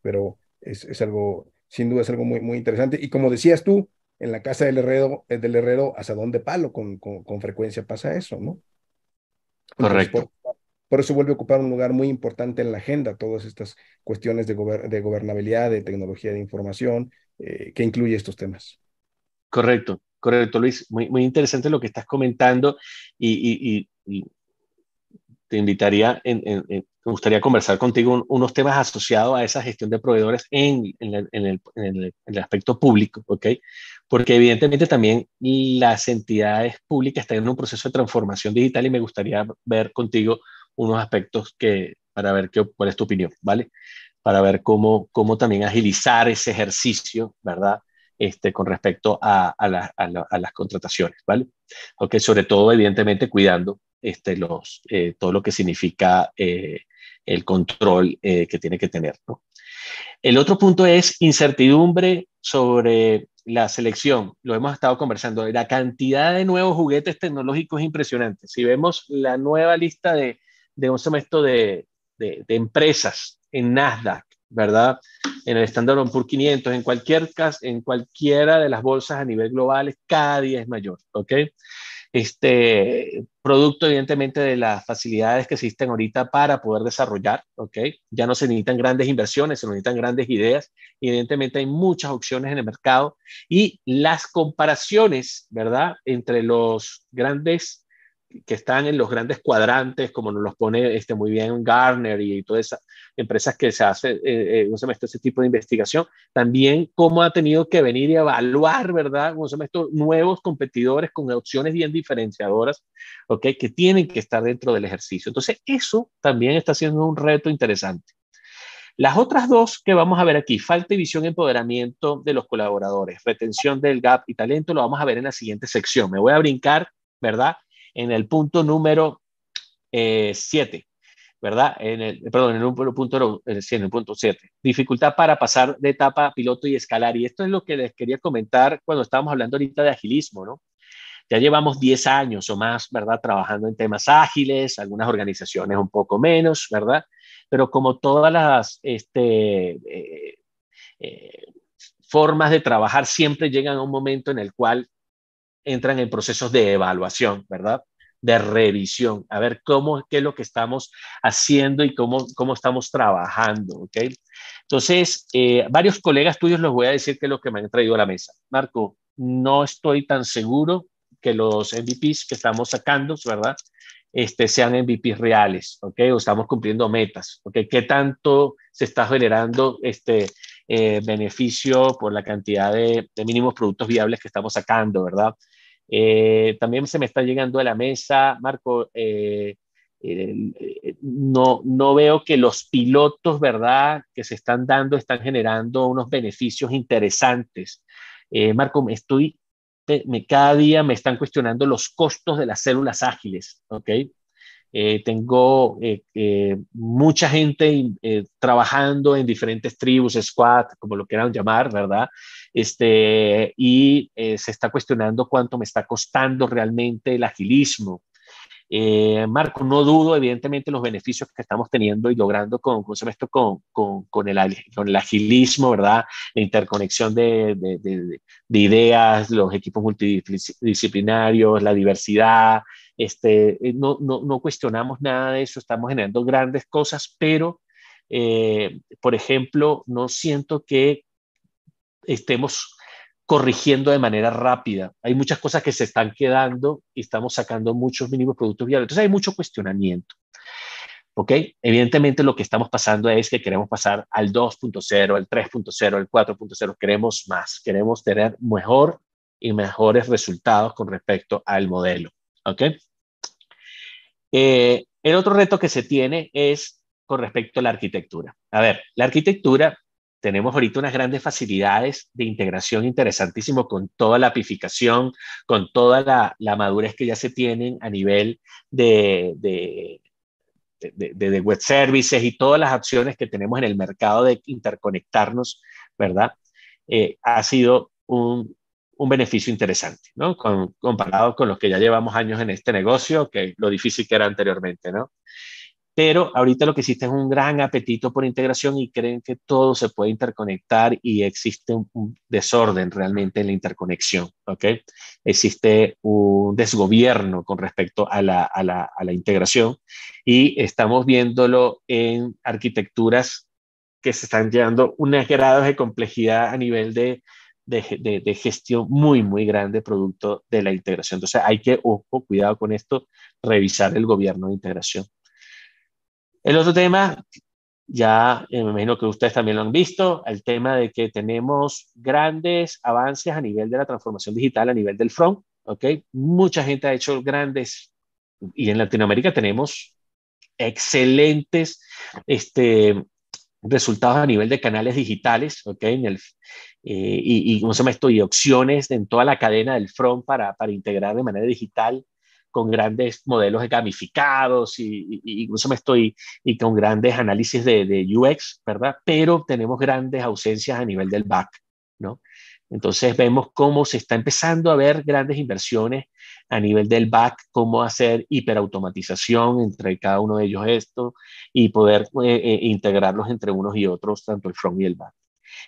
Pero es, algo, sin duda es algo muy, muy interesante. Y como decías tú, en la casa del herrero, eh, del herrero, asadón de palo, con, con, frecuencia pasa eso, ¿no? Correcto. Por, eso vuelve a ocupar un lugar muy importante en la agenda todas estas cuestiones de, de gobernabilidad, de tecnología de información, eh, que incluye estos temas. Correcto, correcto, Luis. Muy, muy interesante lo que estás comentando y, te invitaría, me gustaría conversar contigo unos temas asociados a esa gestión de proveedores en, el, el, aspecto público, ¿ok? Porque evidentemente también las entidades públicas están en un proceso de transformación digital y me gustaría ver contigo unos aspectos que, para ver qué, cuál es tu opinión, ¿vale? para ver cómo, cómo también agilizar ese ejercicio, ¿verdad? Este, con respecto a, a, a, las contrataciones, ¿vale? Porque sobre todo, evidentemente, cuidando este, los, eh, todo lo que significa eh, el control eh, que tiene que tener, ¿no? El otro punto es incertidumbre sobre la selección. Lo hemos estado conversando. La cantidad de nuevos juguetes tecnológicos es impresionante. Si vemos la nueva lista de, de un semestre de, de, empresas en Nasdaq, ¿verdad? En el Standard Poor's 500, en cualquier en cualquiera de las bolsas a nivel global, cada día es mayor, ¿ok? Este producto, evidentemente, de las facilidades que existen ahorita para poder desarrollar, ¿ok? Ya no se necesitan grandes inversiones, se necesitan grandes ideas. Evidentemente, hay muchas opciones en el mercado y las comparaciones, ¿verdad? Entre los grandes que están en los grandes cuadrantes, como nos los pone este, muy bien Garner y todas esas empresas que se hace, eh, un semestre ese tipo de investigación, también cómo ha tenido que venir y evaluar, ¿verdad? Un semestre nuevos competidores con opciones bien diferenciadoras, ¿ok? Que tienen que estar dentro del ejercicio. Entonces, eso también está siendo un reto interesante. Las otras dos que vamos a ver aquí, falta y visión, empoderamiento de los colaboradores, retención del gap y talento, lo vamos a ver en la siguiente sección. Me voy a brincar, ¿verdad? En el punto número 7, eh, ¿verdad? En el, perdón, en el punto, en el punto 7. Dificultad para pasar de etapa piloto y escalar. Y esto es lo que les quería comentar cuando estábamos hablando ahorita de agilismo, ¿no? Ya llevamos 10 años o más, ¿verdad? Trabajando en temas ágiles, algunas organizaciones un poco menos, ¿verdad? Pero como todas las este, eh, eh, formas de trabajar siempre llegan a un momento en el cual entran en procesos de evaluación, ¿verdad? De revisión, a ver cómo, qué es lo que estamos haciendo y cómo, cómo estamos trabajando, ¿ok? Entonces, eh, varios colegas tuyos les voy a decir qué es lo que me han traído a la mesa. Marco, no estoy tan seguro que los MVPs que estamos sacando, ¿verdad? Este, sean MVPs reales, ¿ok? O estamos cumpliendo metas, ¿ok? ¿Qué tanto se está generando este eh, beneficio por la cantidad de, mínimos productos viables que estamos sacando, ¿verdad? Eh, también se me está llegando a la mesa, Marco, eh, no, no veo que los pilotos, ¿verdad?, que se están dando, están generando unos beneficios interesantes. Marco, me estoy, me, cada día me están cuestionando los costos de las células ágiles, ¿ok? Eh, tengo eh, eh, mucha gente trabajando en diferentes tribus, squad, como lo quieran llamar, ¿verdad? Este, y se está cuestionando cuánto me está costando realmente el agilismo. Marco, no dudo evidentemente los beneficios que estamos teniendo y logrando con, con, con, con, con, el, con el agilismo, ¿verdad? La interconexión de, de, de, de ideas, los equipos multidisciplinarios, la diversidad, este, eh, no, no, no, cuestionamos nada de eso, estamos generando grandes cosas, pero, eh, por ejemplo, no siento que estemos corrigiendo de manera rápida. Hay muchas cosas que se están quedando y estamos sacando muchos mínimos productos viables. Entonces hay mucho cuestionamiento. ¿Ok? Evidentemente lo que estamos pasando es que queremos pasar al 2.0, al 3.0, al 4.0. Queremos más, queremos tener mejor y mejores resultados con respecto al modelo. ¿Ok? Eh, el otro reto que se tiene es con respecto a la arquitectura. A ver, la arquitectura, tenemos ahorita unas grandes facilidades de integración interesantísimo con toda la apificación, con toda la, madurez que ya se tienen a nivel de, de, web services y todas las opciones que tenemos en el mercado de interconectarnos, ¿verdad? Eh, ha sido un, un beneficio interesante, ¿no? comparado con los que ya llevamos años en este negocio, que lo difícil que era anteriormente, ¿no? Pero ahorita lo que existe es un gran apetito por integración y creen que todo se puede interconectar y existe un, desorden realmente en la interconexión, ¿ok? Existe un desgobierno con respecto a la, a la, a la integración y estamos viéndolo en arquitecturas que se están llevando unos grados de complejidad a nivel de, de, de, gestión muy, muy grande producto de la integración. Entonces hay que, ojo, cuidado con esto, revisar el gobierno de integración. El otro tema, ya me imagino que ustedes también lo han visto, el tema de que tenemos grandes avances a nivel de la transformación digital, a nivel del front, ¿ok? Mucha gente ha hecho grandes, y en Latinoamérica tenemos excelentes este, resultados a nivel de canales digitales, ¿ok? En el, eh, y, y, ¿cómo se llama esto? Y opciones en toda la cadena del front para, para integrar de manera digital con grandes modelos gamificados y, y, incluso estoy y con grandes análisis de, de, UX, ¿verdad? Pero tenemos grandes ausencias a nivel del back, ¿no? Entonces vemos cómo se está empezando a ver grandes inversiones a nivel del back, cómo hacer hiperautomatización entre cada uno de ellos esto y poder eh, eh, integrarlos entre unos y otros, tanto el front y el back.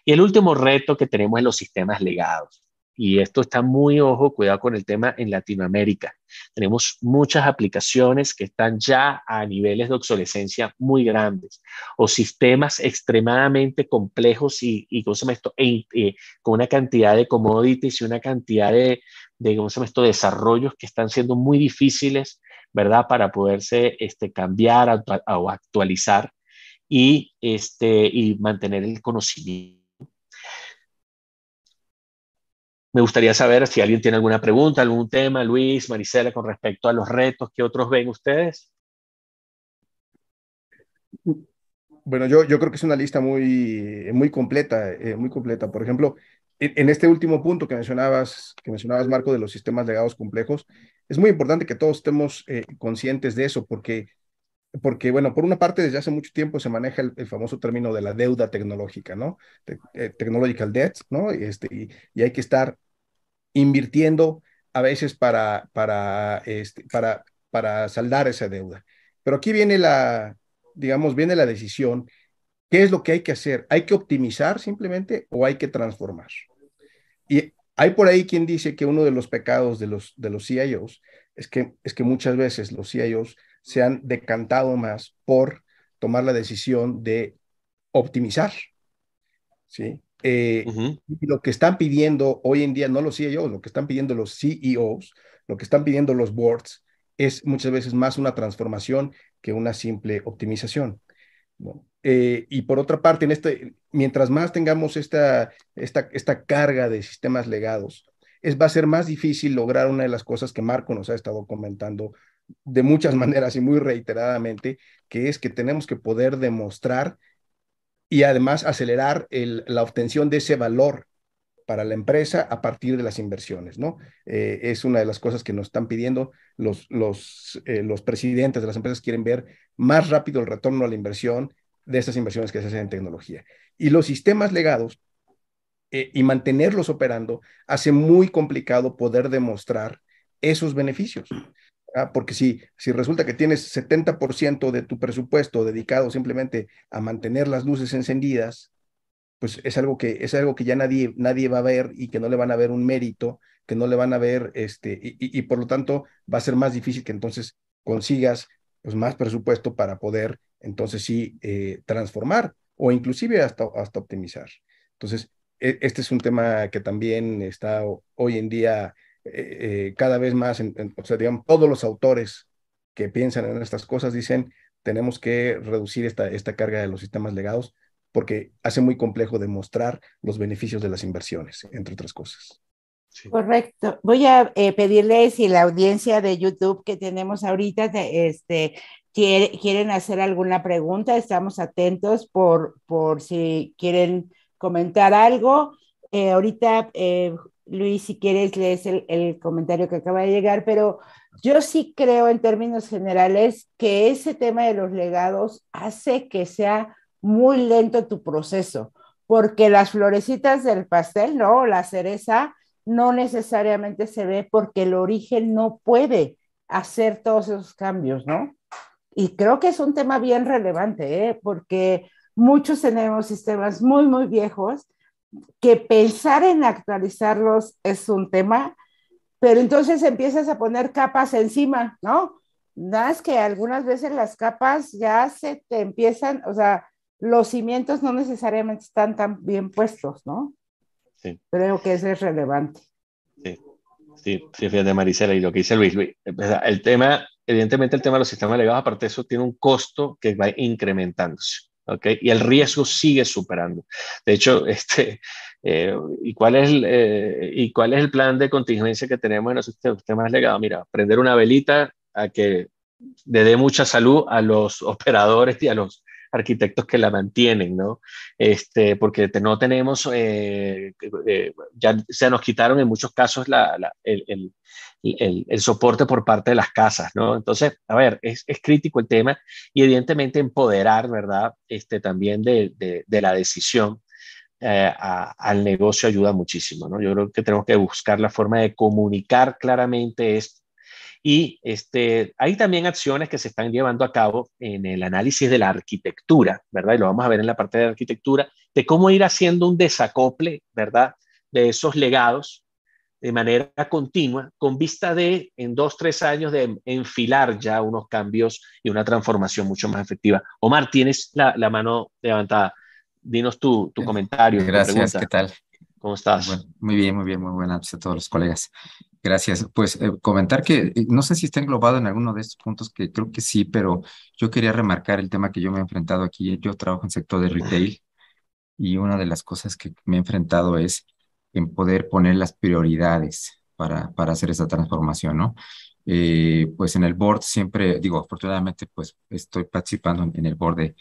Y el último reto que tenemos es los sistemas legados y esto está muy ojo, cuidado con el tema en Latinoamérica. Tenemos muchas aplicaciones que están ya a niveles de obsolescencia muy grandes o sistemas extremadamente complejos y, y ¿cómo se esto? E, eh, con una cantidad de commodities y una cantidad de, de ¿cómo se esto? desarrollos que están siendo muy difíciles, ¿verdad? Para poderse este, cambiar o actualizar y, este, y mantener el conocimiento me gustaría saber si alguien tiene alguna pregunta, algún tema, Luis, Marisela, con respecto a los retos que otros ven ustedes. Bueno, yo, yo creo que es una lista muy, muy completa, eh, muy completa. Por ejemplo, en, este último punto que mencionabas, que mencionabas, Marco, de los sistemas legados complejos, es muy importante que todos estemos eh, conscientes de eso, porque, porque, bueno, por una parte, desde hace mucho tiempo se maneja el, famoso término de la deuda tecnológica, ¿no? Eh, technological debt, ¿no? Este, y, hay que estar invirtiendo a veces para, para, este, para, para saldar esa deuda. Pero aquí viene la, digamos, viene la decisión, ¿qué es lo que hay que hacer? ¿Hay que optimizar simplemente o hay que transformar? Y hay por ahí quien dice que uno de los pecados de los, de los CIOs es que, es que muchas veces los CIOs se han decantado más por tomar la decisión de optimizar, ¿sí? Eh, lo que están pidiendo hoy en día, no los CEOs, lo que están pidiendo los CEOs, lo que están pidiendo los boards, es muchas veces más una transformación que una simple optimización. Eh, y por otra parte, en este, mientras más tengamos esta, esta, esta carga de sistemas legados, es, va a ser más difícil lograr una de las cosas que Marco nos ha estado comentando de muchas maneras y muy reiteradamente, que es que tenemos que poder demostrar y además acelerar la obtención de ese valor para la empresa a partir de las inversiones, ¿no? Eh, es una de las cosas que nos están pidiendo los, los, eh, los presidentes de las empresas quieren ver más rápido el retorno a la inversión de estas inversiones que se hacen en tecnología. Y los sistemas legados eh, y mantenerlos operando hace muy complicado poder demostrar esos beneficios. Porque si, si resulta que tienes 70% de tu presupuesto dedicado simplemente a mantener las luces encendidas, pues es algo que, es algo que ya nadie, nadie va a ver y que no le van a ver un mérito, que no le van a ver, este, y, por lo tanto va a ser más difícil que entonces consigas pues, más presupuesto para poder entonces sí eh, transformar o inclusive hasta, hasta optimizar. Entonces, e, este es un tema que también está hoy en día eh, eh, cada vez más, o sea, digamos, todos los autores que piensan en estas cosas dicen, tenemos que reducir esta, esta carga de los sistemas legados porque hace muy complejo demostrar los beneficios de las inversiones, entre otras cosas. Correcto. Voy a eh, pedirle si la audiencia de YouTube que tenemos ahorita este, quiere, quieren hacer alguna pregunta. Estamos atentos por, por si quieren comentar algo. ahorita Luis, si quieres, lees el, el, comentario que acaba de llegar, pero yo sí creo en términos generales que ese tema de los legados hace que sea muy lento tu proceso, porque las florecitas del pastel, ¿no? La cereza no necesariamente se ve porque el origen no puede hacer todos esos cambios, ¿no? Y creo que es un tema bien relevante, ¿eh? porque muchos tenemos sistemas muy, muy viejos que pensar en actualizarlos es un tema, pero entonces empiezas a poner capas encima, ¿no? Nada es que algunas veces las capas ya se te empiezan, o sea, los cimientos no necesariamente están tan bien puestos, ¿no? Sí. Creo que eso es relevante. Sí, sí, sí fíjate Marisela y lo que dice Luis, Luis, el tema, evidentemente el tema de los sistemas legados, aparte de eso, tiene un costo que va incrementándose. ¿ok? Y el riesgo sigue superando. De hecho, este, eh, ¿y, cuál es el, eh, ¿y cuál es el plan de contingencia que tenemos en los sistemas legados? Mira, prender una velita a que le dé mucha salud a los operadores y a los arquitectos que la mantienen, ¿no? Este, porque no tenemos, eh, ya se nos quitaron en muchos casos la, el, el, el, soporte por parte de las casas, ¿no? Entonces, a ver, es, es crítico el tema y evidentemente empoderar, ¿verdad? Este, también de, de, la decisión eh, al negocio ayuda muchísimo, ¿no? Yo creo que tenemos que buscar la forma de comunicar claramente esto. Y este, hay también acciones que se están llevando a cabo en el análisis de la arquitectura, ¿verdad? Y lo vamos a ver en la parte de arquitectura, de cómo ir haciendo un desacople, ¿verdad? De esos legados de manera continua, con vista de en dos, tres años de enfilar ya unos cambios y una transformación mucho más efectiva. Omar, tienes la, la mano levantada. Dinos tu, tu comentario. Gracias, ¿qué tal? ¿Cómo estás? muy bien, muy bien, muy buenas a todos los colegas. Gracias. Pues eh, comentar que eh, no sé si está englobado en alguno de estos puntos, que creo que sí, pero yo quería remarcar el tema que yo me he enfrentado aquí. Yo trabajo en sector de retail y una de las cosas que me he enfrentado es en poder poner las prioridades para, para hacer esa transformación, ¿no? Eh, pues en el board siempre, digo, afortunadamente, pues estoy participando en, el board de,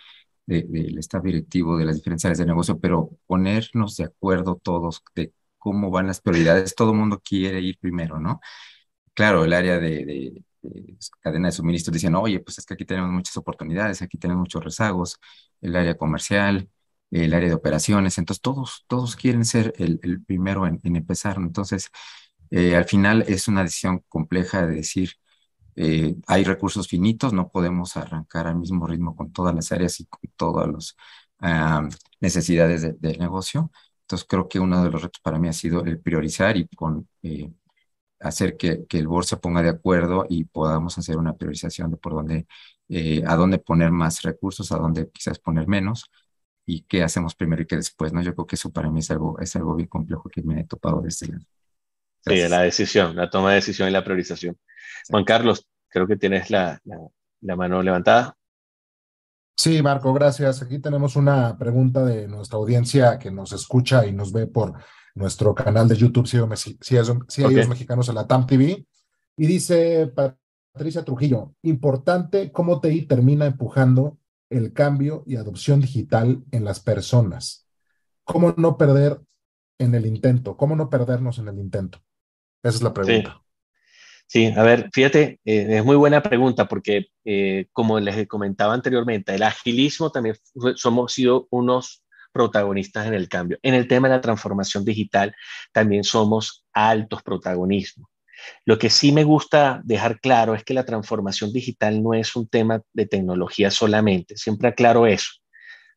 del staff directivo de las diferentes áreas de negocio, pero ponernos de acuerdo todos de cómo van las prioridades, todo el mundo quiere ir primero, ¿no? Claro, el área de, de, cadena de suministro dicen, oye, pues es que aquí tenemos muchas oportunidades, aquí tenemos muchos rezagos, el área comercial, el área de operaciones, entonces todos, todos quieren ser el, primero en, empezar, entonces eh, al final es una decisión compleja de decir, eh, hay recursos finitos, no podemos arrancar al mismo ritmo con todas las áreas y con todas las ah, necesidades del negocio. Entonces creo que uno de los retos para mí ha sido el priorizar y con, eh, hacer que, que, el board se ponga de acuerdo y podamos hacer una priorización de por dónde, a dónde poner más recursos, a dónde quizás poner menos, y qué hacemos primero y qué después, ¿no? Yo creo que eso para mí es algo, es algo bien complejo que me he topado de este lado. Sí, la decisión, la toma de decisión y la priorización. Juan Carlos, creo que tienes la, la, mano levantada. Sí, Marco, gracias. Aquí tenemos una pregunta de nuestra audiencia que nos escucha y nos ve por nuestro canal de YouTube, si, si, si ellos mexicanos en la TAM TV. Y dice Patricia Trujillo, importante cómo TI termina empujando el cambio y adopción digital en las personas. ¿Cómo no perder en el intento? ¿Cómo no perdernos en el intento? Esa es la pregunta. Sí, a ver, fíjate, eh, es muy buena pregunta porque, eh, como les comentaba anteriormente, el agilismo también somos sido unos protagonistas en el cambio. En el tema de la transformación digital también somos altos protagonismos. Lo que sí me gusta dejar claro es que la transformación digital no es un tema de tecnología solamente, siempre aclaro eso.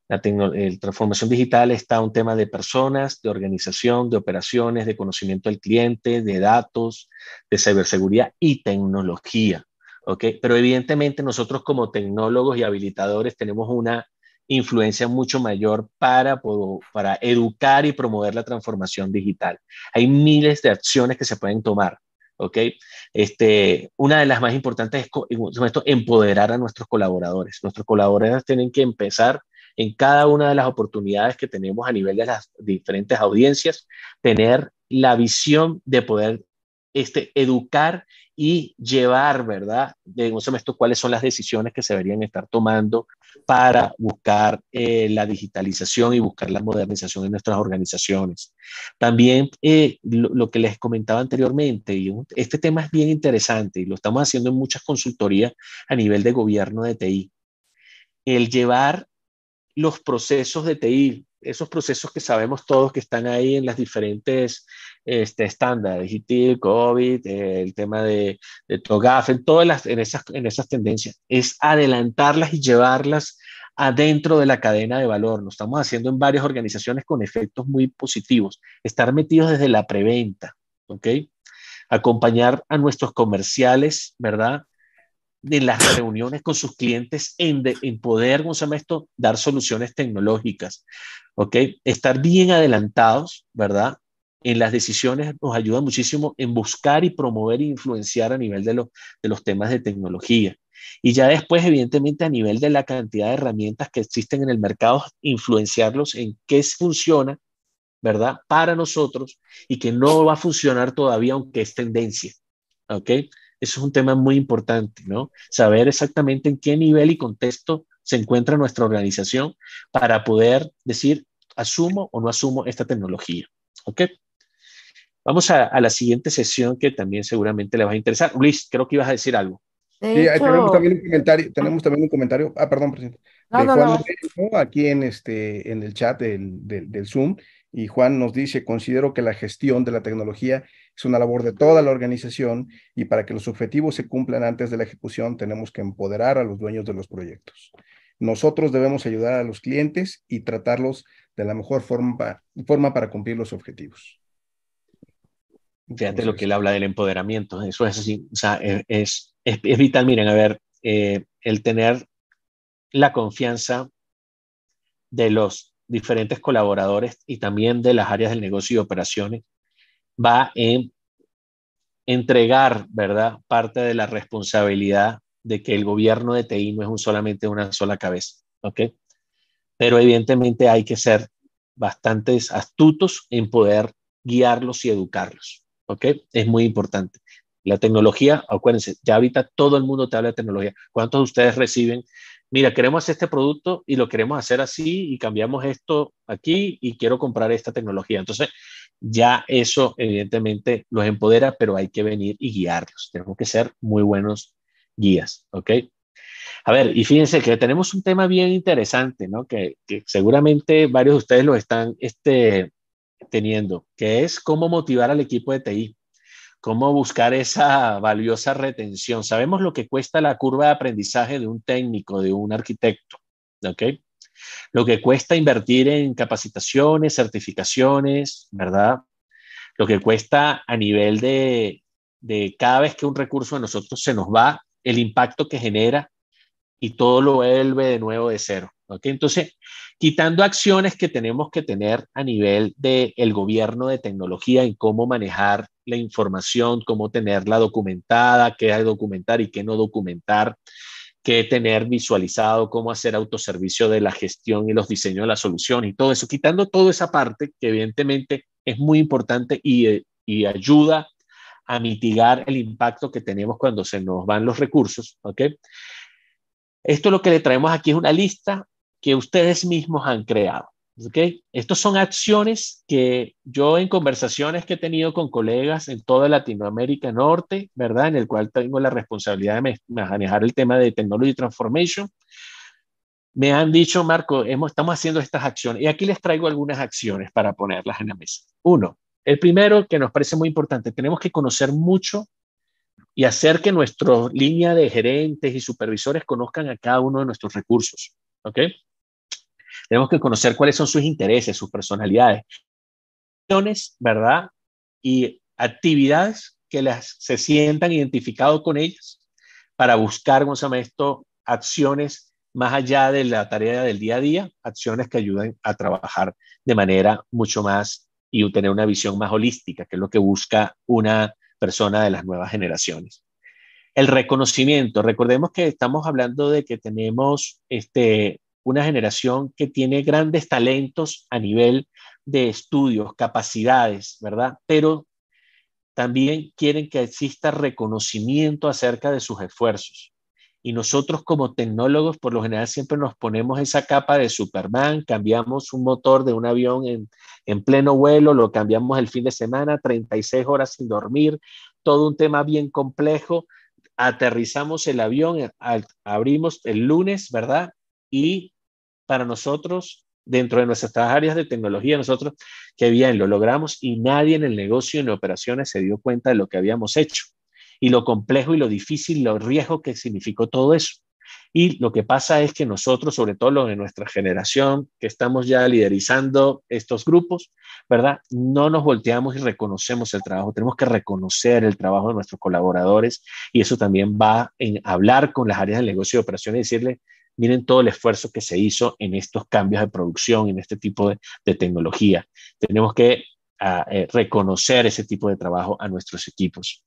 La, transformación digital está un tema de personas, de organización, de operaciones, de conocimiento del cliente, de datos, de ciberseguridad y tecnología. ¿okay? Pero evidentemente nosotros como tecnólogos y habilitadores tenemos una influencia mucho mayor para, para educar y promover la transformación digital. Hay miles de acciones que se pueden tomar. ¿ok? Este, una de las más importantes es empoderar a nuestros colaboradores. Nuestros colaboradores tienen que empezar en cada una de las oportunidades que tenemos a nivel de las diferentes audiencias, tener la visión de poder este, educar y llevar, ¿verdad? De esto, cuáles son las decisiones que se deberían estar tomando para buscar eh, la digitalización y buscar la modernización de nuestras organizaciones. También eh, lo, que les comentaba anteriormente, y este tema es bien interesante y lo estamos haciendo en muchas consultorías a nivel de gobierno de TI. El llevar los procesos de TI, esos procesos que sabemos todos que están ahí en las diferentes este, estándares, ITIL, COVID, el tema de, de TOGAF, en todas las, en esas, en esas tendencias, es adelantarlas y llevarlas adentro de la cadena de valor. Lo estamos haciendo en varias organizaciones con efectos muy positivos. Estar metidos desde la preventa, ¿ok? Acompañar a nuestros comerciales, ¿verdad? En las reuniones con sus clientes en, en poder, ¿cómo se llama esto? Dar soluciones tecnológicas, ¿ok? Estar bien adelantados, ¿verdad? en las decisiones nos ayuda muchísimo en buscar y promover e influenciar a nivel de, de los temas de tecnología. Y ya después, evidentemente, a nivel de la cantidad de herramientas que existen en el mercado, influenciarlos en qué funciona, ¿verdad? Para nosotros y que no va a funcionar todavía, aunque es tendencia. ¿Ok? Eso es un tema muy importante, ¿no? Saber exactamente en qué nivel y contexto se encuentra nuestra organización para poder decir, asumo o no asumo esta tecnología. ¿Ok? Vamos a, la siguiente sesión que también seguramente le va a interesar. Luis, creo que ibas a decir algo. Sí, tenemos también un comentario, tenemos también un comentario, ah, perdón, presidente, de Juan aquí en, este, en el chat del, del, Zoom, y Juan nos dice, considero que la gestión de la tecnología es una labor de toda la organización y para que los objetivos se cumplan antes de la ejecución tenemos que empoderar a los dueños de los proyectos. Nosotros debemos ayudar a los clientes y tratarlos de la mejor forma, forma para cumplir los objetivos. Fíjate lo que él habla del empoderamiento, eso es así, o sea, e, es, es, vital, miren, a ver, eh, el tener la confianza de los diferentes colaboradores y también de las áreas del negocio y operaciones va en entregar, ¿verdad?, parte de la responsabilidad de que el gobierno de TI no es un solamente una sola cabeza, ¿ok? Pero evidentemente hay que ser bastantes astutos en poder guiarlos y educarlos. ¿ok? Es muy importante. La tecnología, acuérdense, ya ahorita todo el mundo te habla de tecnología. ¿Cuántos de ustedes reciben? Mira, queremos hacer este producto y lo queremos hacer así y cambiamos esto aquí y quiero comprar esta tecnología. Entonces, ya eso evidentemente los empodera, pero hay que venir y guiarlos. Tenemos que ser muy buenos guías, ¿ok? A ver, y fíjense que tenemos un tema bien interesante, ¿no? Que, que seguramente varios de ustedes lo están este, teniendo, que es cómo motivar al equipo de TI, cómo buscar esa valiosa retención. Sabemos lo que cuesta la curva de aprendizaje de un técnico, de un arquitecto, ¿ok? Lo que cuesta invertir en capacitaciones, certificaciones, ¿verdad? Lo que cuesta a nivel de, de cada vez que un recurso de nosotros se nos va, el impacto que genera y todo lo vuelve de nuevo de cero. ¿Ok? Entonces, quitando acciones que tenemos que tener a nivel del el gobierno de tecnología en cómo manejar la información, cómo tenerla documentada, qué hay documentar y qué no documentar, qué tener visualizado, cómo hacer autoservicio de la gestión y los diseños de la solución y todo eso, quitando toda esa parte que evidentemente es muy importante y, y ayuda a mitigar el impacto que tenemos cuando se nos van los recursos, ¿ok? Esto lo que le traemos aquí es una lista que ustedes mismos han creado. ¿okay? Estas son acciones que yo en conversaciones que he tenido con colegas en toda Latinoamérica Norte, ¿verdad? En el cual tengo la responsabilidad de manejar el tema de Technology Transformation, me han dicho, Marco, estamos haciendo estas acciones. Y aquí les traigo algunas acciones para ponerlas en la mesa. Uno, el primero que nos parece muy importante, tenemos que conocer mucho y hacer que nuestra línea de gerentes y supervisores conozcan a cada uno de nuestros recursos. ¿Ok? Tenemos que conocer cuáles son sus intereses, sus personalidades, ¿verdad? Y actividades que las, se sientan identificados con ellas para buscar, ¿cómo se llama esto? Acciones más allá de la tarea del día a día, acciones que ayuden a trabajar de manera mucho más y tener una visión más holística, que es lo que busca una persona de las nuevas generaciones. El reconocimiento, recordemos que estamos hablando de que tenemos este, una generación que tiene grandes talentos a nivel de estudios, capacidades, ¿verdad? Pero también quieren que exista reconocimiento acerca de sus esfuerzos. y nosotros como tecnólogos por lo general siempre nos ponemos esa capa de Superman, cambiamos un motor de un avión en, en pleno vuelo, lo cambiamos el fin de semana, 36 horas sin dormir, todo un tema bien complejo, aterrizamos el avión, abrimos el lunes, ¿verdad? Y para nosotros, dentro de nuestras áreas de tecnología, nosotros, qué bien, lo logramos y nadie en el negocio, en operaciones, se dio cuenta de lo que habíamos hecho y lo complejo y lo difícil, lo riesgo que significó todo eso. Y lo que pasa es que nosotros, sobre todo los de nuestra generación, que estamos ya liderizando estos grupos, ¿verdad? No nos volteamos y reconocemos el trabajo. Tenemos que reconocer el trabajo de nuestros colaboradores y eso también va en hablar con las áreas del negocio de operaciones y decirle, miren todo el esfuerzo que se hizo en estos cambios de producción, en este tipo de, tecnología. Tenemos que ah, eh, reconocer ese tipo de trabajo a nuestros equipos.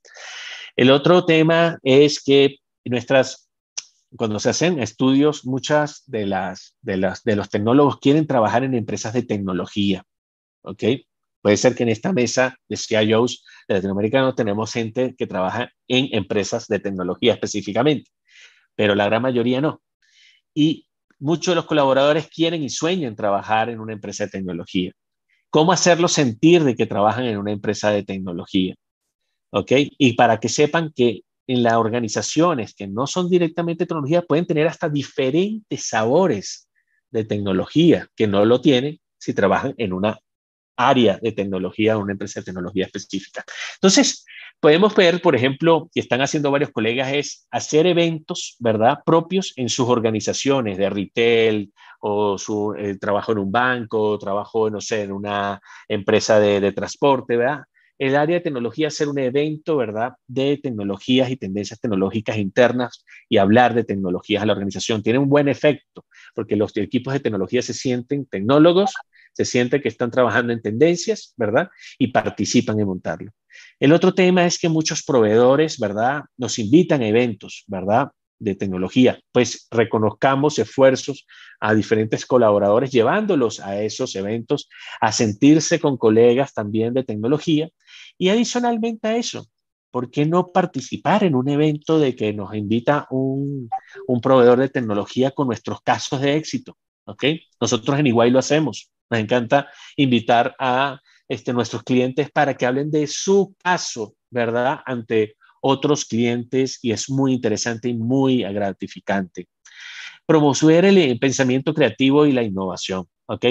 El otro tema es que nuestras, cuando se hacen estudios, muchas de las, de las, de los tecnólogos quieren trabajar en empresas de tecnología, ¿ok? Puede ser que en esta mesa de CIOs de latinoamericanos tenemos gente que trabaja en empresas de tecnología específicamente, pero la gran mayoría no. Y muchos de los colaboradores quieren y sueñan trabajar en una empresa de tecnología. ¿Cómo hacerlos sentir de que trabajan en una empresa de tecnología? ¿ok? Y para que sepan que en las organizaciones que no son directamente tecnología pueden tener hasta diferentes sabores de tecnología que no lo tienen si trabajan en una área de tecnología o una empresa de tecnología específica. Entonces, podemos ver, por ejemplo, que están haciendo varios colegas, es hacer eventos, ¿verdad?, propios en sus organizaciones de retail o su eh, trabajo en un banco, trabajo, no sé, en una empresa de, de transporte, ¿verdad? el área de tecnología hacer un evento, ¿verdad?, de tecnologías y tendencias tecnológicas internas y hablar de tecnologías a la organización. Tiene un buen efecto porque los equipos de tecnología se sienten tecnólogos, se sienten que están trabajando en tendencias, ¿verdad? Y participan en montarlo. El otro tema es que muchos proveedores, ¿verdad?, nos invitan a eventos, ¿verdad? de tecnología, pues reconozcamos esfuerzos a diferentes colaboradores llevándolos a esos eventos, a sentirse con colegas también de tecnología y adicionalmente a eso, ¿por qué no participar en un evento de que nos invita un, proveedor de tecnología con nuestros casos de éxito? ¿Ok? Nosotros en Iguay lo hacemos. Nos encanta invitar a este, nuestros clientes para que hablen de su caso, ¿verdad? Ante otros clientes y es muy interesante y muy gratificante. Promover el pensamiento creativo y la innovación. ¿ok?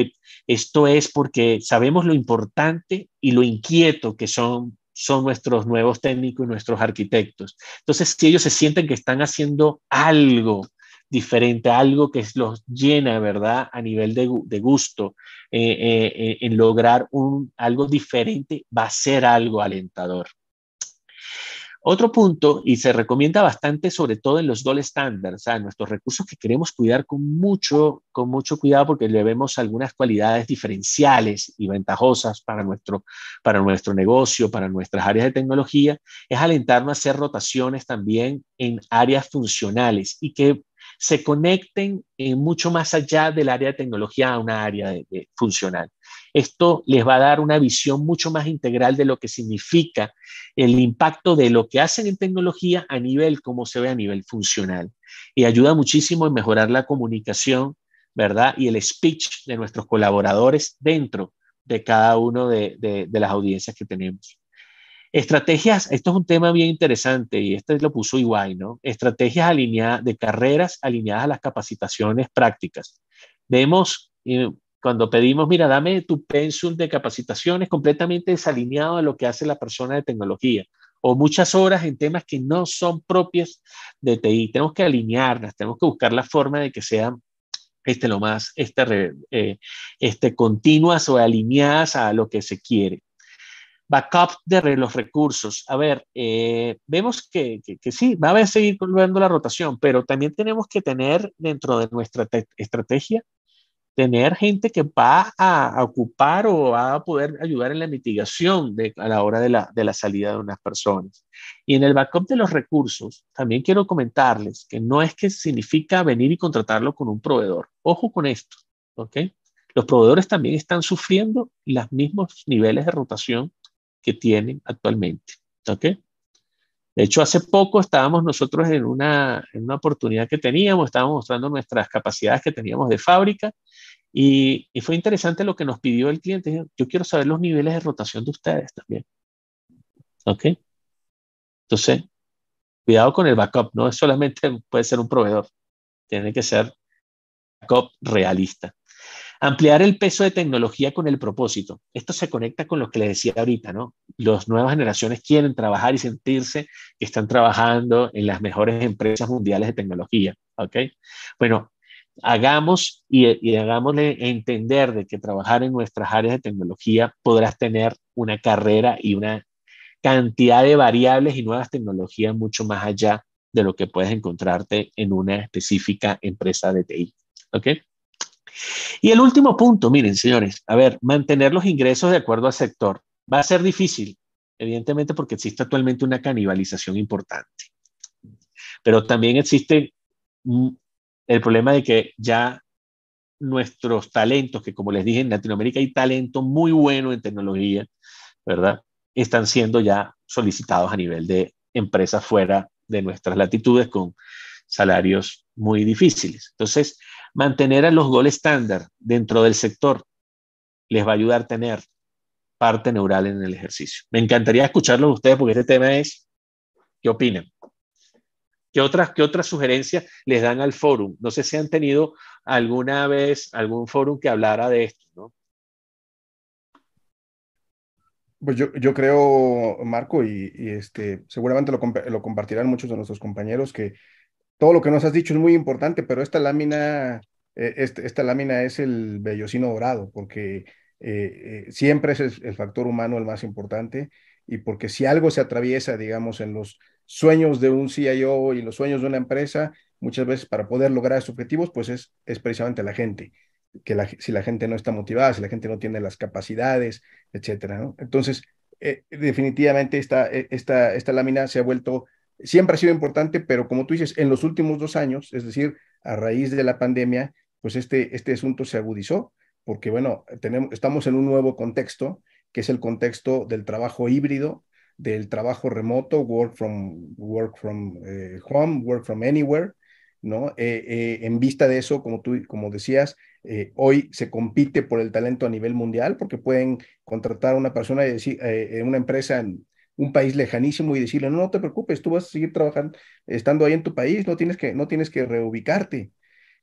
Esto es porque sabemos lo importante y lo inquieto que son, son nuestros nuevos técnicos y nuestros arquitectos. Entonces, si ellos se sienten que están haciendo algo diferente, algo que los llena, ¿verdad? A nivel de, gusto, eh, eh, en lograr un, algo diferente, va a ser algo alentador. Otro punto, y se recomienda bastante, sobre todo en los gold standards, o nuestros recursos que queremos cuidar con mucho, con mucho cuidado porque le vemos algunas cualidades diferenciales y ventajosas para nuestro, para nuestro negocio, para nuestras áreas de tecnología, es alentarnos a hacer rotaciones también en áreas funcionales y que se conecten eh, mucho más allá del área de tecnología a una área funcional. Esto les va a dar una visión mucho más integral de lo que significa el impacto de lo que hacen en tecnología a nivel, como se ve a nivel funcional. Y ayuda muchísimo en mejorar la comunicación, ¿verdad? Y el speech de nuestros colaboradores dentro de cada uno de, de las audiencias que tenemos. Estrategias, esto es un tema bien interesante y este lo puso Iguay, ¿no? Estrategias alineadas de carreras alineadas a las capacitaciones prácticas. Vemos cuando pedimos, mira, dame tu pensum de capacitaciones completamente desalineado a lo que hace la persona de tecnología o muchas horas en temas que no son propias de TI. Tenemos que alinearlas, tenemos que buscar la forma de que sean este, lo más este, eh, este, continuas o alineadas a lo que se quiere. Backup de los recursos. A ver, eh, vemos que, que, sí, va a seguir volviendo la rotación, pero también tenemos que tener dentro de nuestra estrategia, tener gente que va a, ocupar o va a poder ayudar en la mitigación de, a la hora de la, de la salida de unas personas. Y en el backup de los recursos, también quiero comentarles que no es que significa venir y contratarlo con un proveedor. Ojo con esto, ¿ok? Los proveedores también están sufriendo los mismos niveles de rotación que tienen actualmente. ¿Ok? De hecho, hace poco estábamos nosotros en una, en una oportunidad que teníamos, estábamos mostrando nuestras capacidades que teníamos de fábrica y, y, fue interesante lo que nos pidió el cliente. Yo quiero saber los niveles de rotación de ustedes también. ¿Ok? Entonces, cuidado con el backup, no es solamente puede ser un proveedor, tiene que ser backup realista. Ampliar el peso de tecnología con el propósito. Esto se conecta con lo que le decía ahorita, ¿no? Las nuevas generaciones quieren trabajar y sentirse que están trabajando en las mejores empresas mundiales de tecnología, ¿ok? Bueno, hagamos y, y, hagámosle entender de que trabajar en nuestras áreas de tecnología podrás tener una carrera y una cantidad de variables y nuevas tecnologías mucho más allá de lo que puedes encontrarte en una específica empresa de TI. ¿Ok? Y el último punto, miren, señores, a ver, mantener los ingresos de acuerdo al sector. Va a ser difícil, evidentemente, porque existe actualmente una canibalización importante. Pero también existe el problema de que ya nuestros talentos, que como les dije, en Latinoamérica hay talento muy bueno en tecnología, ¿verdad? Están siendo ya solicitados a nivel de empresas fuera de nuestras latitudes con salarios muy difíciles. Entonces, mantener a los goles estándar dentro del sector les va a ayudar a tener parte neural en el ejercicio. Me encantaría escucharlo de ustedes porque este tema es, ¿qué opinan? ¿Qué otras, ¿Qué otras sugerencias les dan al fórum? No sé si han tenido alguna vez algún fórum que hablara de esto, ¿no? Pues yo, yo creo, Marco, y, este, seguramente lo, lo, compartirán muchos de nuestros compañeros, que todo lo que nos has dicho es muy importante, pero esta lámina, eh, este, esta lámina es el vellocino dorado, porque eh, eh, siempre es el, factor humano el más importante, y porque si algo se atraviesa, digamos, en los sueños de un CIO y los sueños de una empresa, muchas veces para poder lograr esos objetivos, pues es, precisamente la gente que si la gente no está motivada, si la gente no tiene las capacidades, etcétera. Entonces, definitivamente esta, esta, esta lámina se ha vuelto, siempre ha sido importante, pero como tú dices, en los últimos dos años, es decir, a raíz de la pandemia, pues este, este asunto se agudizó, porque bueno, tenemos, estamos en un nuevo contexto, que es el contexto del trabajo híbrido, del trabajo remoto, work from, work from eh, home, work from anywhere, ¿no? en vista de eso, como tú como decías, eh, hoy se compite por el talento a nivel mundial porque pueden contratar a una persona y decir, eh, una empresa en un país lejanísimo y decirle, no, no te preocupes, tú vas a seguir trabajando, estando ahí en tu país, no tienes que, no tienes que reubicarte.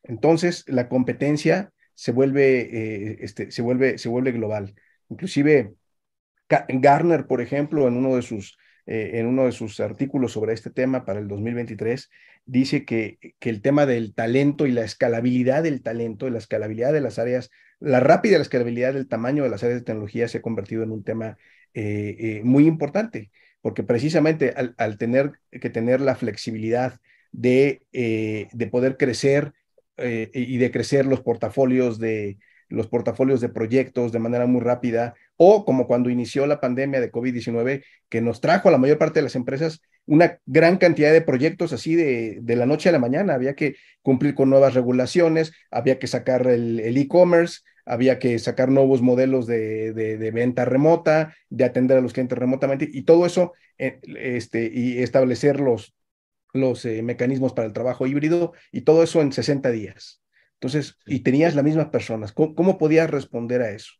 Entonces, la competencia se vuelve, eh, este, se vuelve, se vuelve global. Inclusive, Garner, por ejemplo, en uno de sus en uno de sus artículos sobre este tema para el 2023, dice que, que el tema del talento y la escalabilidad del talento, la escalabilidad de las áreas, la rápida escalabilidad del tamaño de las áreas de tecnología se ha convertido en un tema eh, eh, muy importante, porque precisamente al, tener que tener la flexibilidad de, eh, de poder crecer y de crecer los portafolios de, los portafolios de proyectos de manera muy rápida, o como cuando inició la pandemia de COVID-19, que nos trajo a la mayor parte de las empresas una gran cantidad de proyectos así de, de la noche a la mañana. Había que cumplir con nuevas regulaciones, había que sacar el e-commerce, había que sacar nuevos modelos de, de, venta remota, de atender a los clientes remotamente, y todo eso, eh, este, y establecer los, los eh, mecanismos para el trabajo híbrido, y todo eso en 60 días. Entonces, y tenías las mismas personas. ¿Cómo, podías responder a eso?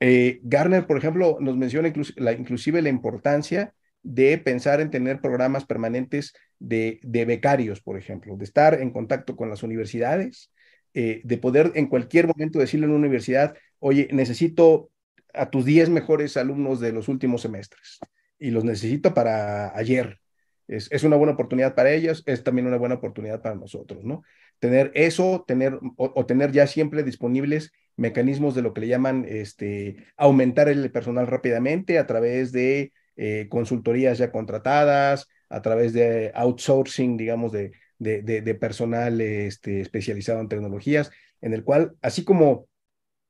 Eh, Garner, por ejemplo, nos menciona la, inclusive la importancia de pensar en tener programas permanentes de, becarios, por ejemplo, de estar en contacto con las universidades, eh, de poder en cualquier momento decirle a una universidad, oye, necesito a tus 10 mejores alumnos de los últimos semestres y los necesito para ayer. Es, es, una buena oportunidad para ellos, es también una buena oportunidad para nosotros, ¿no? tener eso, tener o, tener ya siempre disponibles mecanismos de lo que le llaman este, aumentar el personal rápidamente a través de eh, consultorías ya contratadas, a través de outsourcing, digamos, de, de, de, personal este, especializado en tecnologías, en el cual, así como,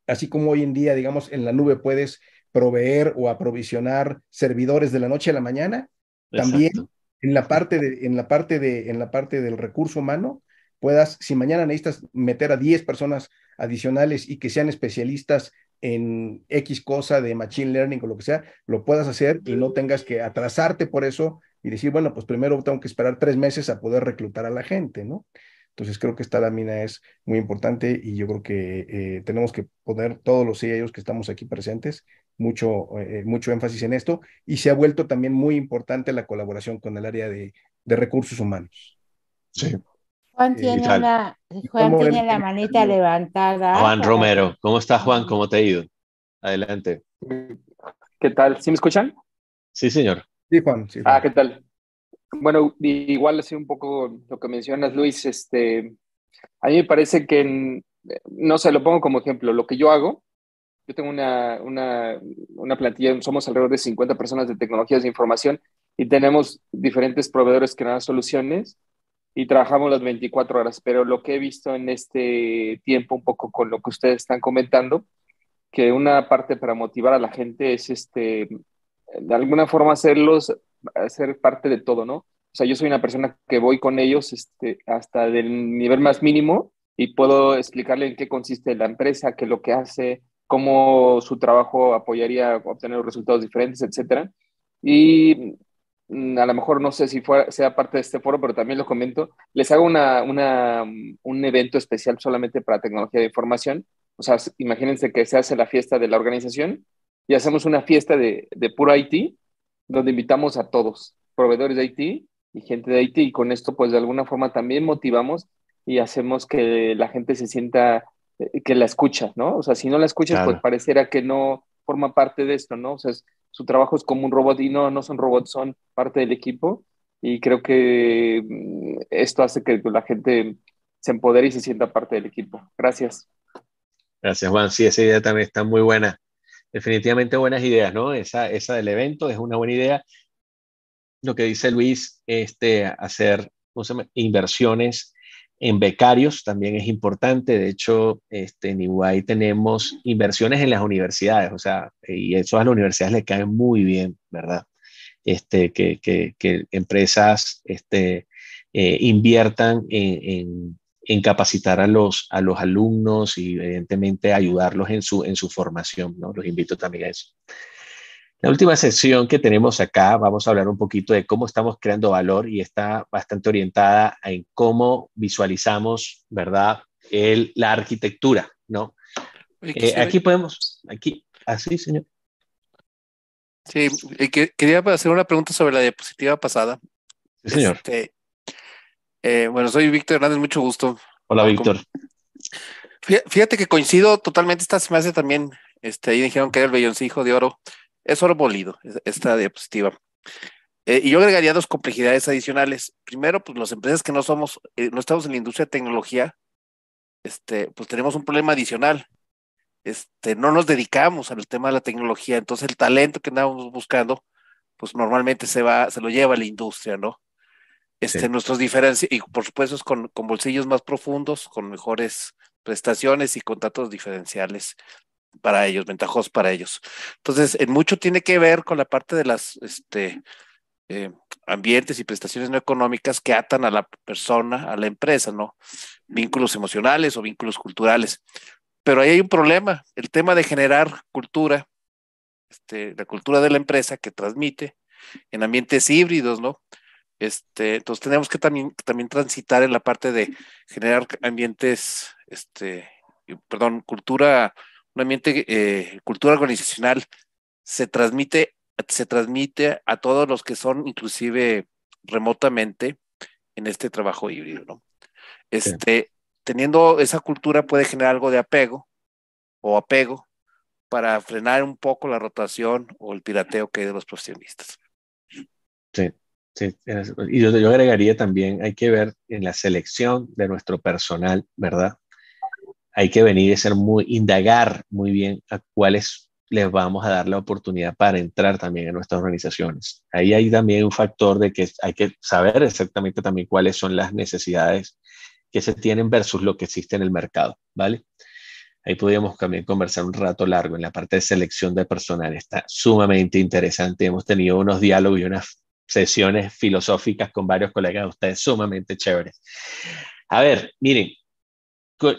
así como hoy en día, digamos, en la nube puedes proveer o aprovisionar servidores de la noche a la mañana, también en la parte de, en la parte de, en la parte del recurso humano, puedas, si mañana necesitas meter a 10 personas adicionales y que sean especialistas en X cosa de Machine Learning o lo que sea, lo puedas hacer y no tengas que atrasarte por eso y decir, bueno, pues primero tengo que esperar tres meses a poder reclutar a la gente, ¿no? Entonces creo que esta lámina es muy importante y yo creo que eh, tenemos que poner todos los CIOs que estamos aquí presentes mucho, eh, mucho énfasis en esto y se ha vuelto también muy importante la colaboración con el área de, de recursos humanos. Sí. Juan tiene, una, Juan tiene la manita levantada. Juan Romero, ¿cómo estás Juan? ¿Cómo te ha ido? Adelante. ¿Qué tal? ¿Sí me escuchan? Sí, señor. Sí, Juan. Sí, Ah, ¿qué tal? Bueno, igual así un poco lo que mencionas, Luis, este, a mí me parece que, no sé, lo pongo como ejemplo, lo que yo hago, yo tengo una, una, una plantilla, somos alrededor de 50 personas de tecnologías de información y tenemos diferentes proveedores que nos dan soluciones y trabajamos las 24 horas, pero lo que he visto en este tiempo, un poco con lo que ustedes están comentando, que una parte para motivar a la gente es este, de alguna forma hacerlos ser parte de todo, ¿no? O sea, yo soy una persona que voy con ellos este, hasta del nivel más mínimo y puedo explicarle en qué consiste la empresa, qué es lo que hace, cómo su trabajo apoyaría a obtener resultados diferentes, etcétera. Y a lo mejor no sé si sea parte de este foro, pero también lo comento, les hago una, una, un evento especial solamente para tecnología de información. O sea, imagínense que se hace la fiesta de la organización y hacemos una fiesta de, de puro IT donde invitamos a todos, proveedores de IT y gente de IT, y con esto pues de alguna forma también motivamos y hacemos que la gente se sienta eh, que la escucha, ¿no? O sea, si no la escuchas, pues pareciera que no forma parte de esto, ¿no? O sea, su trabajo es como un robot y no, no son robots, son parte del equipo y creo que mm, esto hace que la gente se empodere y se sienta parte del equipo. Gracias. Gracias, Juan. Sí, esa idea también está muy buena definitivamente buenas ideas, ¿no? Esa, esa del evento es una buena idea. Lo que dice Luis, este, hacer inversiones en becarios también es importante. De hecho, este, en Iguay tenemos inversiones en las universidades, o sea, y eso a las universidades le cae muy bien, ¿verdad? Este, que, que, que empresas este, eh, inviertan en, en capacitar a los, a los alumnos y evidentemente ayudarlos en su, en su formación. ¿no? Los invito también a eso. La última sección que tenemos acá, vamos a hablar un poquito de cómo estamos creando valor y está bastante orientada en cómo visualizamos, ¿verdad? El, la arquitectura, ¿no? Eh, aquí podemos, aquí, así, señor. Sí, quería hacer una pregunta sobre la diapositiva pasada. Sí, señor. Este, eh, bueno, soy Víctor Hernández, mucho gusto. Hola, Víctor. Fíjate que coincido totalmente, esta se me hace también, este, ahí dijeron que era el belloncijo de oro, es oro molido, esta diapositiva. Eh, y yo agregaría dos complejidades adicionales. Primero, pues las empresas que no somos, eh, no estamos en la industria de tecnología, este, pues tenemos un problema adicional. Este, no nos dedicamos al tema de la tecnología, entonces el talento que andamos buscando, pues normalmente se va, se lo lleva a la industria, ¿no? Este, Nuestros diferencias, y por supuesto con, con bolsillos más profundos, con mejores prestaciones y contratos diferenciales para ellos, ventajosos para ellos. Entonces, en mucho tiene que ver con la parte de las este, eh, ambientes y prestaciones no económicas que atan a la persona, a la empresa, ¿no? Vínculos emocionales o vínculos culturales. Pero ahí hay un problema, el tema de generar cultura, este, la cultura de la empresa que transmite en ambientes híbridos, ¿no? Este, entonces tenemos que también, también transitar en la parte de generar ambientes, este, perdón, cultura, un ambiente, eh, cultura organizacional, se transmite, se transmite a todos los que son inclusive remotamente en este trabajo híbrido, ¿no? Este, teniendo esa cultura puede generar algo de apego o apego para frenar un poco la rotación o el pirateo que hay de los profesionistas. Sí. Sí, y yo, yo, agregaría también, hay que ver en la selección de nuestro personal, ¿verdad? Hay que venir y ser muy, indagar muy bien a cuáles les vamos a dar la oportunidad para entrar también en nuestras organizaciones. Ahí hay también un factor de que hay que saber exactamente también cuáles son las necesidades que se tienen versus lo que existe en el mercado, ¿vale? Ahí podríamos también conversar un rato largo en la parte de selección de personal. Está sumamente interesante. Hemos tenido unos diálogos y unas sesiones filosóficas con varios colegas de ustedes sumamente chéveres. A ver, miren,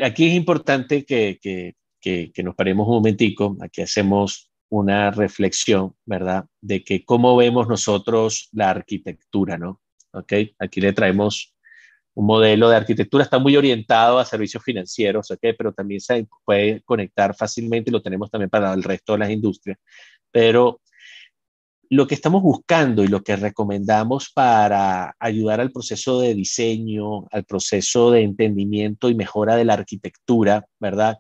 aquí es importante que, que, que, nos paremos un momentico, aquí hacemos una reflexión, ¿verdad? De que cómo vemos nosotros la arquitectura, ¿no? ¿Ok? Aquí le traemos un modelo de arquitectura, está muy orientado a servicios financieros, ¿ok? Pero también se puede conectar fácilmente lo tenemos también para el resto de las industrias. Pero lo que estamos buscando y lo que recomendamos para ayudar al proceso de diseño, al proceso de entendimiento y mejora de la arquitectura, ¿verdad?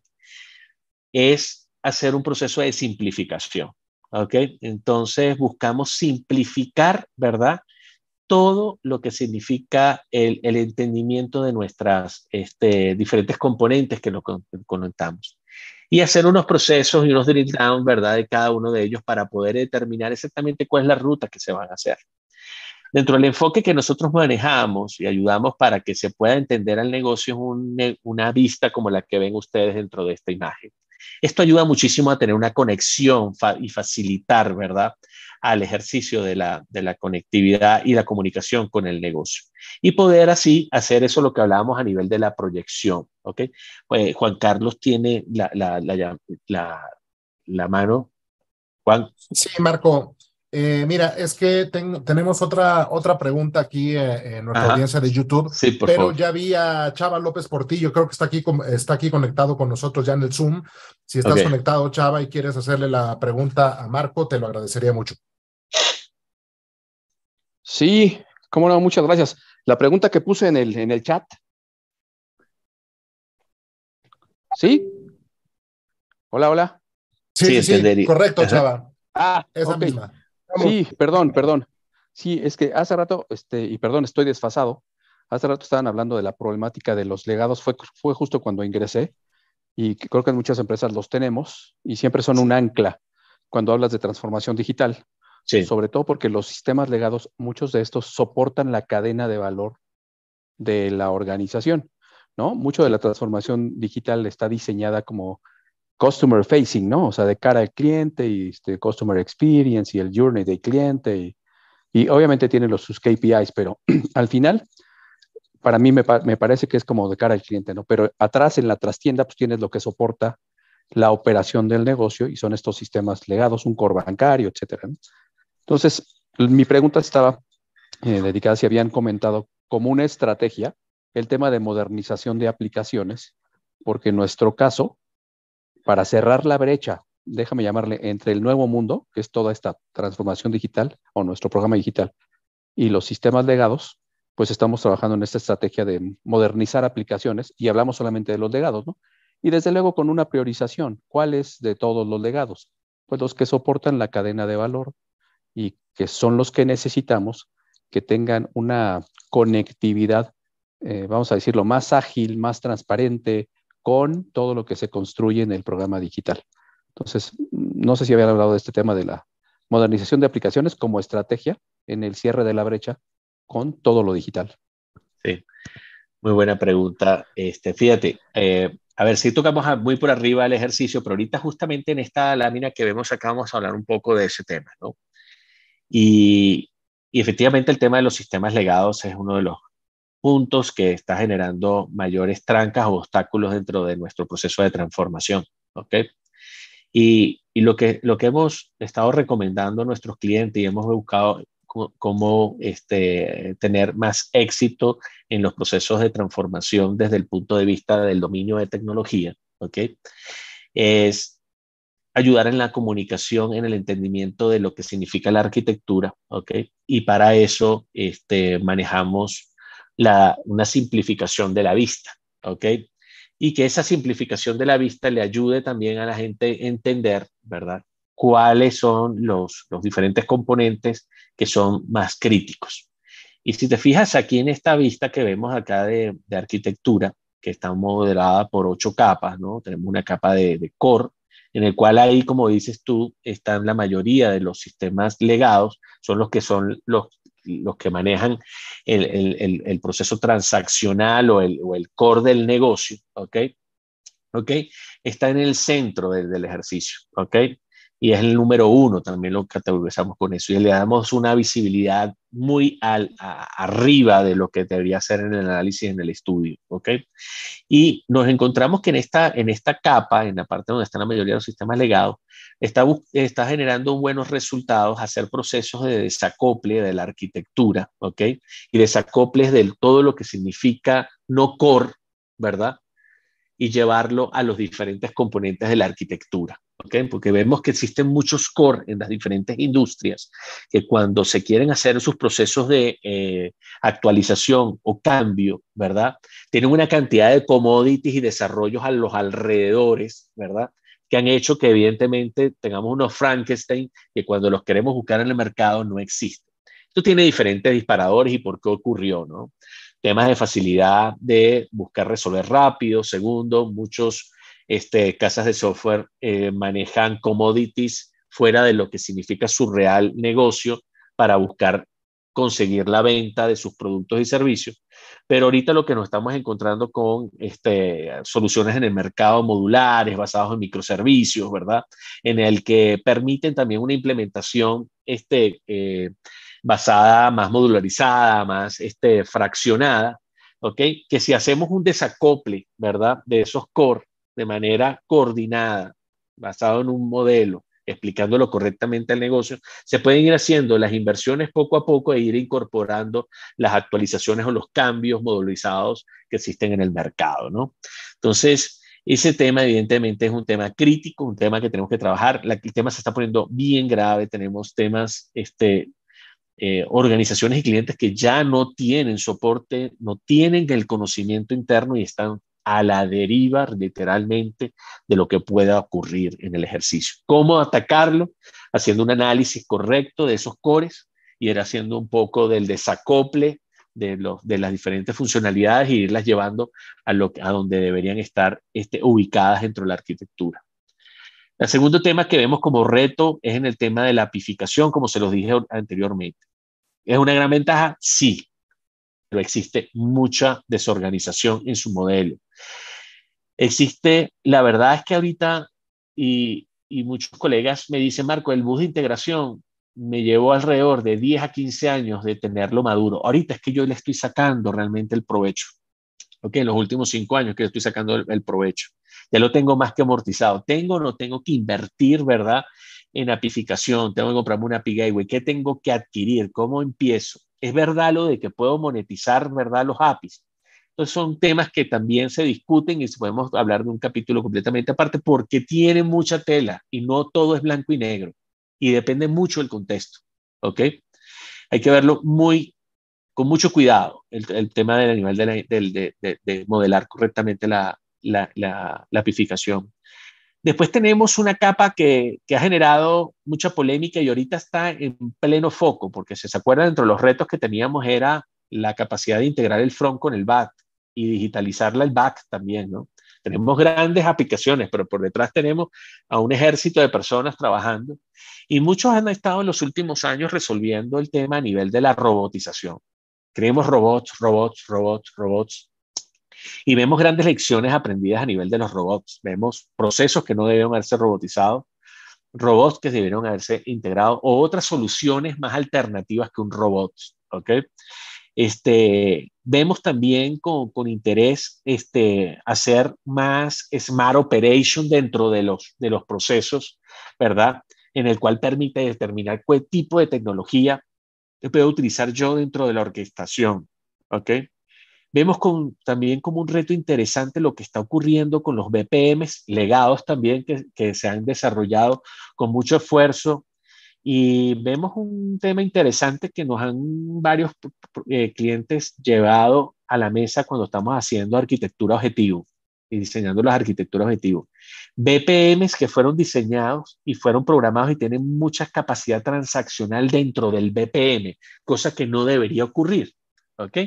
Es hacer un proceso de simplificación. ¿Ok? Entonces buscamos simplificar, ¿verdad? Todo lo que significa el, entendimiento de nuestras este, diferentes componentes que lo conectamos. Y hacer unos procesos y unos drill down, ¿verdad? De cada uno de ellos para poder determinar exactamente cuál es la ruta que se van a hacer. Dentro del enfoque que nosotros manejamos y ayudamos para que se pueda entender al negocio es una vista como la que ven ustedes dentro de esta imagen. Esto ayuda muchísimo a tener una conexión y facilitar, ¿verdad? Al ejercicio de la, de la conectividad y la comunicación con el negocio. Y poder así hacer eso lo que hablábamos a nivel de la proyección. ¿ok? Pues Juan Carlos tiene la, la, la, mano. Juan. Sí, Marco. Eh, mira, es que tenemos otra, otra pregunta aquí eh, en nuestra audiencia de YouTube, pero ya vi a Chava López Portillo, creo que está aquí, está aquí conectado con nosotros ya en el Zoom. Si estás conectado, Chava, y quieres hacerle la pregunta a Marco, te lo agradecería mucho. Sí, cómo no, muchas gracias. La pregunta que puse en el, en el chat. ¿Sí? Hola, hola. Sí, sí, correcto, Chava. Ah, esa misma. Sí, perdón, perdón. Sí, es que hace rato, este, y perdón, estoy desfasado. Hace rato estaban hablando de la problemática de los legados. Fue, fue justo cuando ingresé y creo que en muchas empresas los tenemos y siempre son un ancla cuando hablas de transformación digital. Sobre todo porque los sistemas legados, muchos de estos soportan la cadena de valor de la organización, ¿no? Mucho de la transformación digital está diseñada como customer facing, ¿no? O sea, de cara al cliente y este customer experience y el journey del cliente y, obviamente tiene los, sus KPIs, pero al final, para mí me, me, parece que es como de cara al cliente, ¿no? Pero atrás en la trastienda, pues tienes lo que soporta la operación del negocio y son estos sistemas legados, un core bancario, etcétera. Entonces, mi pregunta estaba eh, dedicada si habían comentado como una estrategia el tema de modernización de aplicaciones, porque en nuestro caso, para cerrar la brecha, déjame llamarle, entre el nuevo mundo, que es toda esta transformación digital o nuestro programa digital, y los sistemas legados, pues estamos trabajando en esta estrategia de modernizar aplicaciones y hablamos solamente de los legados, ¿no? Y desde luego con una priorización, ¿cuáles de todos los legados? Pues los que soportan la cadena de valor y que son los que necesitamos que tengan una conectividad, eh, vamos a decirlo, más ágil, más transparente, con todo lo que se construye en el programa digital. Entonces, no sé si habían hablado de este tema de la modernización de aplicaciones como estrategia en el cierre de la brecha con todo lo digital. Sí, muy buena pregunta. Este, fíjate, eh, a ver, si tocamos muy por arriba el ejercicio, pero ahorita justamente en esta lámina que vemos acá vamos a hablar un poco de ese tema, ¿no? Y, efectivamente el tema de los sistemas legados es uno de los puntos que está generando mayores trancas o obstáculos dentro de nuestro proceso de transformación. ¿ok? Y, y lo, que, lo que hemos estado recomendando a nuestros clientes y hemos buscado cómo este, tener más éxito en los procesos de transformación desde el punto de vista del dominio de tecnología, ¿ok? Es ayudar en la comunicación, en el entendimiento de lo que significa la arquitectura, ¿ok? Y para eso este, manejamos una simplificación de la vista, ¿ok? Y que esa simplificación de la vista le ayude también a la gente a entender, ¿verdad? Cuáles son los, diferentes componentes que son más críticos. Y si te fijas aquí en esta vista que vemos acá de, de arquitectura, que está modelada por ocho capas, ¿no? Tenemos una capa de, de core, en el cual ahí, como dices tú, están la mayoría de los sistemas legados, son los que son los los que manejan el, proceso transaccional o el, core del negocio, ¿ok? ¿Ok? Está en el centro del, ejercicio, ¿ok? Y es el número uno, también lo categorizamos con eso, y le damos una visibilidad muy al, arriba de lo que debería ser en el análisis, en el estudio, ¿ok? Y nos encontramos que en esta, en esta capa, en la parte donde están la mayoría de los sistemas legados, está, está generando buenos resultados hacer procesos de desacople de la arquitectura, ¿ok? Y desacoples de todo lo que significa no core, ¿verdad? Y llevarlo a los diferentes componentes de la arquitectura. Porque vemos que existen muchos core en las diferentes industrias que cuando se quieren hacer sus procesos de eh, actualización o cambio, ¿verdad? Tienen una cantidad de commodities y desarrollos a los alrededores, ¿verdad? Que han hecho que evidentemente tengamos unos Frankenstein que cuando los queremos buscar en el mercado no existen. Esto tiene diferentes disparadores y por qué ocurrió, ¿no? Temas de facilidad de buscar resolver rápido. Segundo, muchos este, casas de software eh, manejan commodities fuera de lo que significa su real negocio para buscar conseguir la venta de sus productos y servicios. Pero ahorita lo que nos estamos encontrando con este, soluciones en el mercado modulares, basados en microservicios, ¿verdad? En el que permiten también una implementación este, eh, basada, más modularizada, más este, fraccionada, ¿ok? Que si hacemos un desacople, ¿verdad? De esos core de manera coordinada, basado en un modelo, explicándolo correctamente al negocio, se pueden ir haciendo las inversiones poco a poco e ir incorporando las actualizaciones o los cambios modelizados que existen en el mercado, ¿no? Entonces, ese tema evidentemente es un tema crítico, un tema que tenemos que trabajar. el tema se está poniendo bien grave, tenemos temas, este, eh, organizaciones y clientes que ya no tienen soporte, no tienen el conocimiento interno y están a la deriva literalmente de lo que pueda ocurrir en el ejercicio. ¿Cómo atacarlo? Haciendo un análisis correcto de esos cores y ir haciendo un poco del desacople de, los, de las diferentes funcionalidades y irlas llevando a, lo, a donde deberían estar este, ubicadas dentro de la arquitectura. El segundo tema que vemos como reto es en el tema de la apificación, como se los dije anteriormente. ¿Es una gran ventaja? Sí, existe mucha desorganización en su modelo. Existe, la verdad es que ahorita, y, muchos colegas me dicen, Marco, el bus de integración me llevó alrededor de 10 a 15 años de tenerlo maduro. Ahorita es que yo le estoy sacando realmente el provecho. Ok, en los últimos cinco años que le estoy sacando el, provecho. Ya lo tengo más que amortizado. Tengo o no tengo que invertir, ¿verdad? En apificación. Tengo que comprarme una API Gateway. ¿Qué tengo que adquirir? ¿Cómo empiezo? Es verdad lo de que puedo monetizar, ¿verdad? Los APIs. Entonces son temas que también se discuten y podemos hablar de un capítulo completamente aparte porque tiene mucha tela y no todo es blanco y negro y depende mucho del contexto, ¿ok? Hay que verlo muy, con mucho cuidado, el, tema del de, de, modelar correctamente la, la, la, la, apificación. Después tenemos una capa que, ha generado mucha polémica y ahorita está en pleno foco, porque si se acuerdan, dentro de los retos que teníamos era la capacidad de integrar el front con el back y digitalizarla el back también, ¿no? Tenemos grandes aplicaciones, pero por detrás tenemos a un ejército de personas trabajando y muchos han estado en los últimos años resolviendo el tema a nivel de la robotización. Creemos robots, robots, robots, robots. Y vemos grandes lecciones aprendidas a nivel de los robots. Vemos procesos que no debieron haberse robotizados, robots que debieron haberse integrado o otras soluciones más alternativas que un robot. ¿ok? Este, vemos también con, con, interés este, hacer más smart operation dentro de los, de los procesos, ¿verdad? En el cual permite determinar qué tipo de tecnología puedo utilizar yo dentro de la orquestación, ¿ok? Vemos con, también como un reto interesante lo que está ocurriendo con los BPMs legados también que, que se han desarrollado con mucho esfuerzo y vemos un tema interesante que nos han varios eh, clientes llevado a la mesa cuando estamos haciendo arquitectura objetivo y diseñando las arquitecturas objetivo. BPMs que fueron diseñados y fueron programados y tienen mucha capacidad transaccional dentro del BPM, cosa que no debería ocurrir. ¿Ok?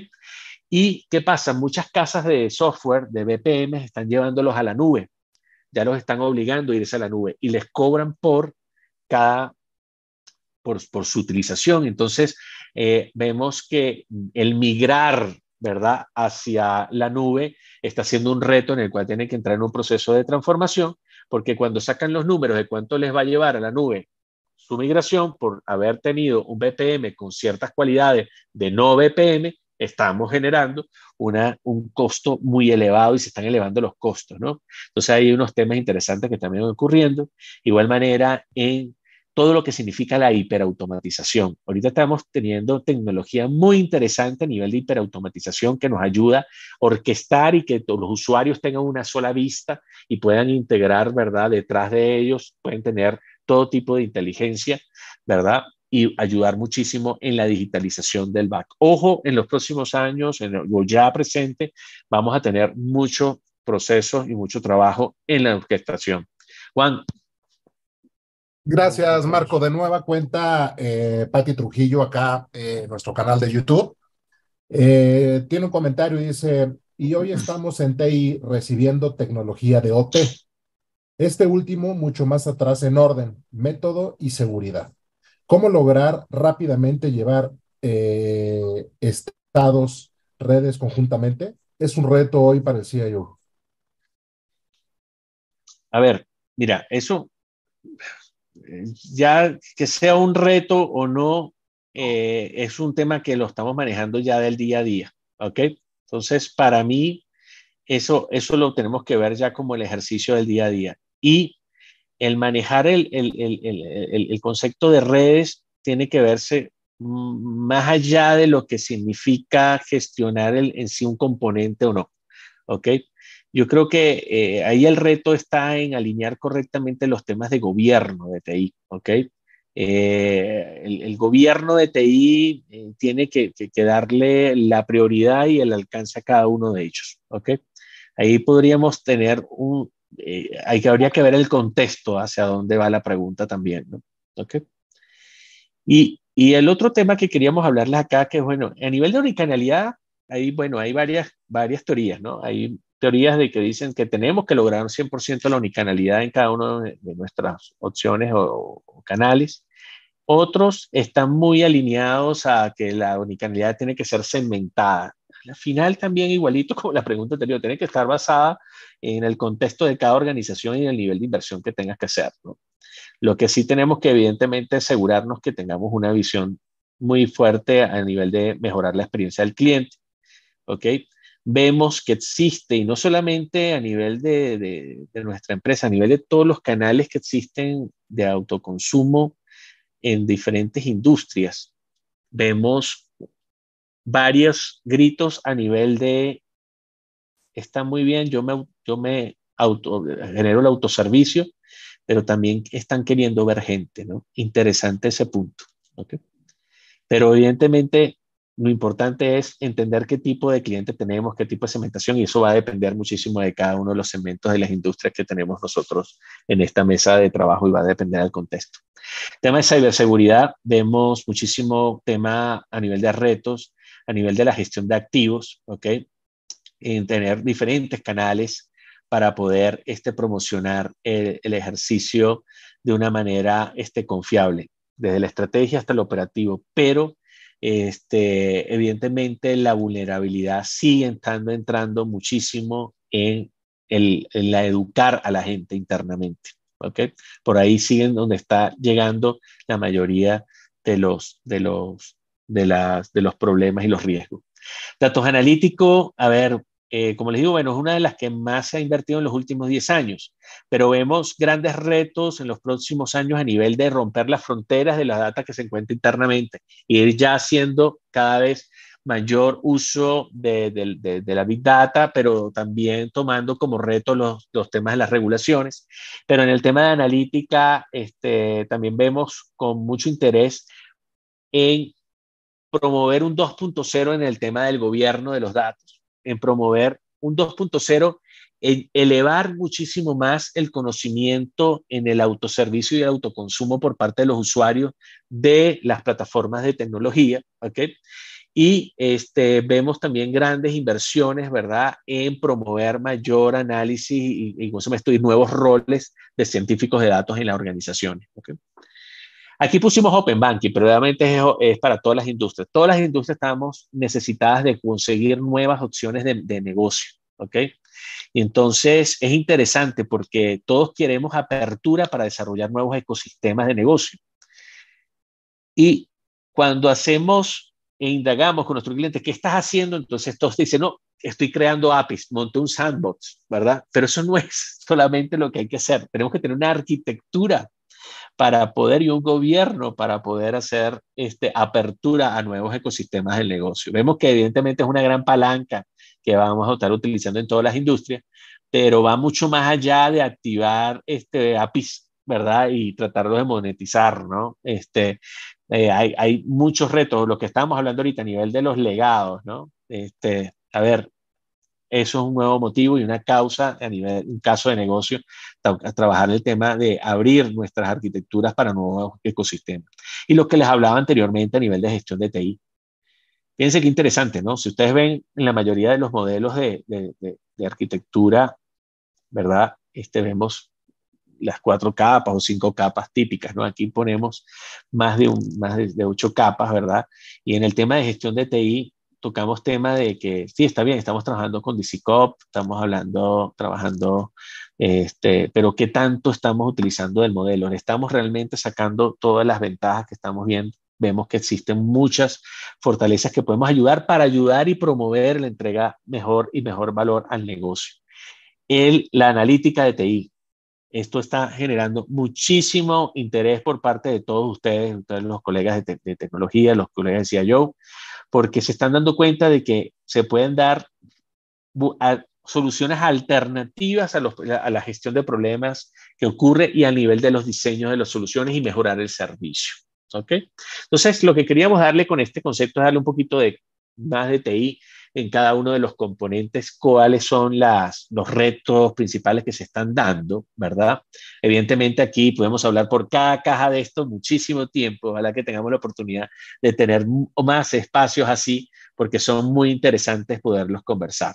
¿Y qué pasa? Muchas casas de software de BPMs están llevándolos a la nube. Ya los están obligando a irse a la nube y les cobran por cada por, su utilización. Entonces, eh, vemos que el migrar, ¿verdad?, hacia la nube está siendo un reto en el cual tiene que entrar en un proceso de transformación, porque cuando sacan los números de cuánto les va a llevar a la nube su migración por haber tenido un BPM con ciertas cualidades de no BPM, estamos generando una, un costo muy elevado y se están elevando los costos, ¿no? Entonces hay unos temas interesantes que también van ocurriendo. Igual manera en todo lo que significa la hiperautomatización. Ahorita estamos teniendo tecnología muy interesante a nivel de hiperautomatización que nos ayuda a orquestar y que los usuarios tengan una sola vista y puedan integrar, ¿verdad? Detrás de ellos pueden tener todo tipo de inteligencia, ¿verdad? Y ayudar muchísimo en la digitalización del back. Ojo, en los próximos años, en lo ya presente, vamos a tener muchos procesos y mucho trabajo en la orquestación. Juan. Gracias, Marco. De nueva cuenta, eh, Patti Trujillo acá en nuestro canal de YouTube. Eh, tiene un comentario y dice, y hoy estamos en TI recibiendo tecnología de OT. Este último mucho más atrás en orden, método y seguridad. ¿Cómo lograr rápidamente llevar eh, estados, redes conjuntamente? Es un reto hoy para el CIO. A ver, mira, eso ya que sea un reto o no, eh, es un tema que lo estamos manejando ya del día a día, ¿ok? Entonces, para mí, eso, eso lo tenemos que ver ya como el ejercicio del día a día. Y el manejar el, concepto de redes tiene que verse más allá de lo que significa gestionar en sí un componente o no. ¿Ok? Yo creo que eh, ahí el reto está en alinear correctamente los temas de gobierno de TI. ¿Ok? Eh, el, gobierno de TI eh, tiene que, que, darle la prioridad y el alcance a cada uno de ellos. ¿Ok? Ahí podríamos tener un, eh, hay que, habría que ver el contexto hacia dónde va la pregunta también, ¿no? ¿Ok? Y, y el otro tema que queríamos hablarles acá, que es, bueno, a nivel de unicanalidad, hay, bueno, hay varias, varias teorías, ¿no? Hay teorías de que dicen que tenemos que lograr un 100% la unicanalidad en cada una de, nuestras opciones o, o, canales. Otros están muy alineados a que la unicanalidad tiene que ser segmentada. Al final también igualito como la pregunta anterior, tiene que estar basada en el contexto de cada organización y el nivel de inversión que tengas que hacer. ¿no? Lo que sí tenemos que evidentemente asegurarnos que tengamos una visión muy fuerte a nivel de mejorar la experiencia del cliente. ¿Ok? Vemos que existe, y no solamente a nivel de, de, de nuestra empresa, a nivel de todos los canales que existen de autoconsumo en diferentes industrias, vemos varios gritos a nivel de está muy bien, yo me, yo me genero el autoservicio, pero también están queriendo ver gente, ¿no? Interesante ese punto, ¿ok? Pero evidentemente lo importante es entender qué tipo de cliente tenemos, qué tipo de segmentación, y eso va a depender muchísimo de cada uno de los segmentos de las industrias que tenemos nosotros en esta mesa de trabajo y va a depender del contexto. Tema de ciberseguridad, vemos muchísimo tema a nivel de retos, a nivel de la gestión de activos, ¿ok? En tener diferentes canales para poder este, promocionar el, ejercicio de una manera este, confiable, desde la estrategia hasta el operativo, pero este, evidentemente la vulnerabilidad sigue estando entrando muchísimo en, el, en la educar a la gente internamente. ¿okay? Por ahí siguen donde está llegando la mayoría de los, de los, de, las, de los problemas y los riesgos. Datos analíticos, a ver, eh, como les digo, bueno, es una de las que más se ha invertido en los últimos 10 años, pero vemos grandes retos en los próximos años a nivel de romper las fronteras de la data que se encuentra internamente y ir ya haciendo cada vez mayor uso de, de, de, la Big Data, pero también tomando como reto los, los, temas de las regulaciones. Pero en el tema de analítica, este, también vemos con mucho interés en promover un 2.0 en el tema del gobierno de los datos, en promover un 2.0, en elevar muchísimo más el conocimiento en el autoservicio y el autoconsumo por parte de los usuarios de las plataformas de tecnología, ¿ok? Y este, vemos también grandes inversiones, ¿verdad?, en promover mayor análisis y, y, y nuevos roles de científicos de datos en las organizaciones. ¿okay? Aquí pusimos Open Banking, pero realmente es, para todas las industrias. Todas las industrias estamos necesitadas de conseguir nuevas opciones de, de negocio, ¿ok? Y entonces es interesante porque todos queremos apertura para desarrollar nuevos ecosistemas de negocio. Y cuando hacemos e indagamos con nuestro cliente, ¿qué estás haciendo? Entonces todos dicen, no, estoy creando APIs, monté un sandbox, ¿verdad? Pero eso no es solamente lo que hay que hacer. Tenemos que tener una arquitectura para poder y un gobierno para poder hacer este, apertura a nuevos ecosistemas del negocio. Vemos que evidentemente es una gran palanca que vamos a estar utilizando en todas las industrias, pero va mucho más allá de activar este APIs, ¿verdad? Y tratarlo de monetizar, ¿no? Este, eh, hay, hay, muchos retos, lo que estamos hablando ahorita a nivel de los legados, ¿no? Este, a ver, eso es un nuevo motivo y una causa a nivel, un caso de negocio, trabajar el tema de abrir nuestras arquitecturas para nuevos ecosistemas. Y lo que les hablaba anteriormente a nivel de gestión de TI. Fíjense qué interesante, ¿no? Si ustedes ven en la mayoría de los modelos de, de, de, arquitectura, ¿verdad? Este, vemos las cuatro capas o cinco capas típicas, ¿no? Aquí ponemos más de, un, más de, ocho capas, ¿verdad? Y en el tema de gestión de TI, tocamos tema de que sí, está bien, estamos trabajando con DCCOP, estamos hablando, trabajando, este, pero ¿qué tanto estamos utilizando del modelo? ¿Estamos realmente sacando todas las ventajas que estamos viendo? Vemos que existen muchas fortalezas que podemos ayudar para ayudar y promover la entrega mejor y mejor valor al negocio. El, la analítica de TI. Esto está generando muchísimo interés por parte de todos ustedes, todos los colegas de, de tecnología, los colegas de CIO, porque se están dando cuenta de que se pueden dar soluciones alternativas a, la gestión de problemas que ocurre y a nivel de los diseños de las soluciones y mejorar el servicio. ¿Ok? Entonces, lo que queríamos darle con este concepto es darle un poquito de más de TI en cada uno de los componentes cuáles son las, los retos principales que se están dando, ¿verdad? Evidentemente aquí podemos hablar por cada caja de esto muchísimo tiempo, ojalá que tengamos la oportunidad de tener más espacios así, porque son muy interesantes poderlos conversar.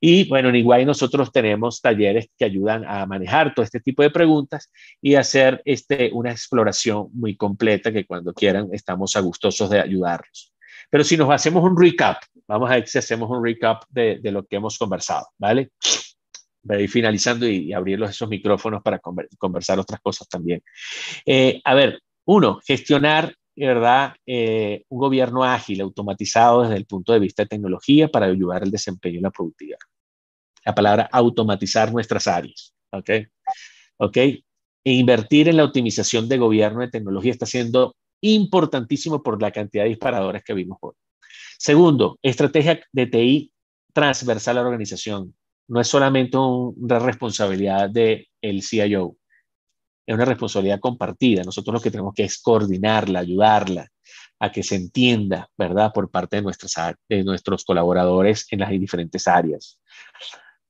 Y bueno, en Iguay nosotros tenemos talleres que ayudan a manejar todo este tipo de preguntas y hacer este, una exploración muy completa que cuando quieran estamos a gustosos de ayudarlos. Pero si nos hacemos un recap, vamos a ver si hacemos un recap de, de lo que hemos conversado, ¿vale? Voy ir finalizando y, abrir esos micrófonos para conversar otras cosas también. Eh, a ver, uno, gestionar, ¿verdad? Eh, un gobierno ágil, automatizado desde el punto de vista de tecnología para ayudar al desempeño y la productividad. La palabra automatizar nuestras áreas, ¿ok? ¿Ok? E invertir en la optimización de gobierno de tecnología está siendo importantísimo por la cantidad de disparadores que vimos hoy. Segundo, estrategia de TI transversal a la organización. No es solamente una responsabilidad del el CIO, es una responsabilidad compartida. Nosotros lo que tenemos que es coordinarla, ayudarla a que se entienda, ¿verdad? Por parte de, nuestras, de nuestros colaboradores en las diferentes áreas.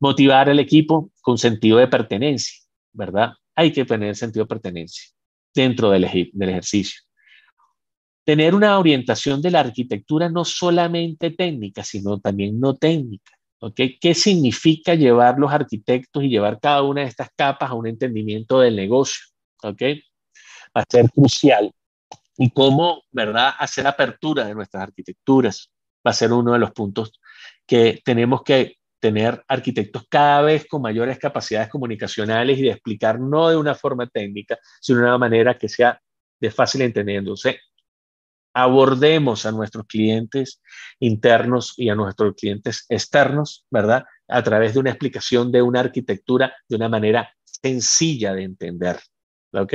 Motivar al equipo con sentido de pertenencia, ¿verdad? Hay que tener sentido de pertenencia dentro del, del ejercicio tener una orientación de la arquitectura no solamente técnica, sino también no técnica. ¿okay? ¿Qué significa llevar los arquitectos y llevar cada una de estas capas a un entendimiento del negocio? ¿okay? Va a ser crucial. Y cómo, ¿verdad?, hacer apertura de nuestras arquitecturas va a ser uno de los puntos que tenemos que tener arquitectos cada vez con mayores capacidades comunicacionales y de explicar no de una forma técnica, sino de una manera que sea de fácil entendiéndose abordemos a nuestros clientes internos y a nuestros clientes externos, ¿verdad? A través de una explicación de una arquitectura de una manera sencilla de entender. ¿Ok?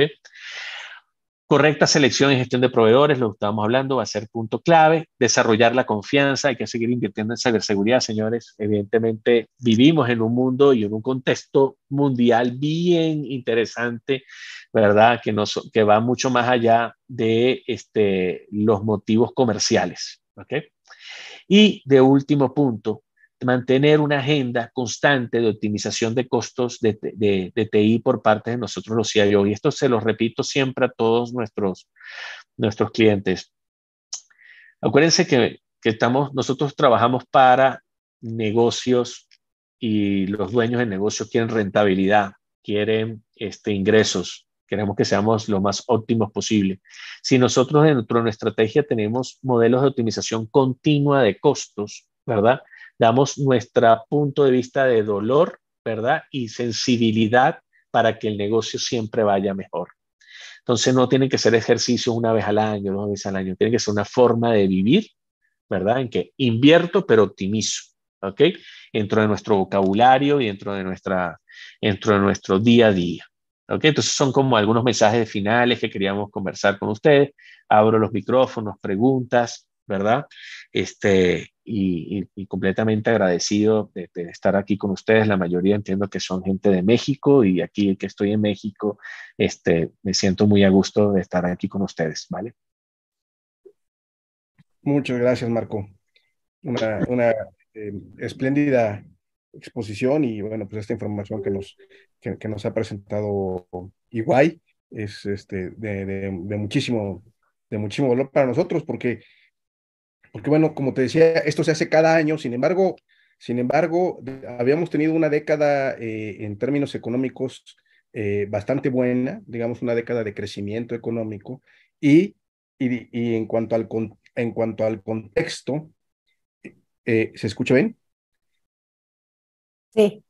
Correcta selección y gestión de proveedores, lo que estábamos hablando, va a ser punto clave. Desarrollar la confianza, hay que seguir invirtiendo en ciberseguridad, señores. Evidentemente, vivimos en un mundo y en un contexto mundial bien interesante, ¿verdad? Que, que va mucho más allá de este, los motivos comerciales. Y de último punto, mantener una agenda constante de optimización de costos de, de, TI por parte de nosotros los CIO. Y esto se lo repito siempre a todos nuestros, nuestros clientes. Acuérdense que, que estamos, nosotros trabajamos para negocios y los dueños de negocios quieren rentabilidad, quieren este, ingresos, queremos que seamos lo más óptimos posible. Si nosotros dentro de nuestra estrategia tenemos modelos de optimización continua de costos, ¿verdad? damos nuestro punto de vista de dolor ¿verdad? Y sensibilidad para que el negocio siempre vaya mejor. Entonces no tienen que ser ejercicios una vez al año, dos veces al año, tiene que ser una forma de vivir, ¿verdad? En que invierto pero optimizo, ¿ok? Dentro de nuestro vocabulario y dentro de, nuestra, dentro de nuestro día a día. ¿Ok? Entonces son como algunos mensajes finales que queríamos conversar con ustedes. Abro los micrófonos, preguntas, ¿verdad? Este, y, completamente agradecido de, estar aquí con ustedes. La mayoría entiendo que son gente de México y aquí que estoy en México, este, me siento muy a gusto de estar aquí con ustedes, ¿vale? Muchas gracias, Marco. Una, eh, espléndida exposición y bueno, pues esta información que nos, que, nos ha presentado Iguay es este, de, muchísimo, de muchísimo valor para nosotros porque porque bueno, como te decía, esto se hace cada año, sin embargo, sin embargo, habíamos tenido una década eh, en términos económicos eh, bastante buena, digamos una década de crecimiento económico, y, y, en, cuanto al, en cuanto al contexto, eh, ¿se escucha bien? Sí.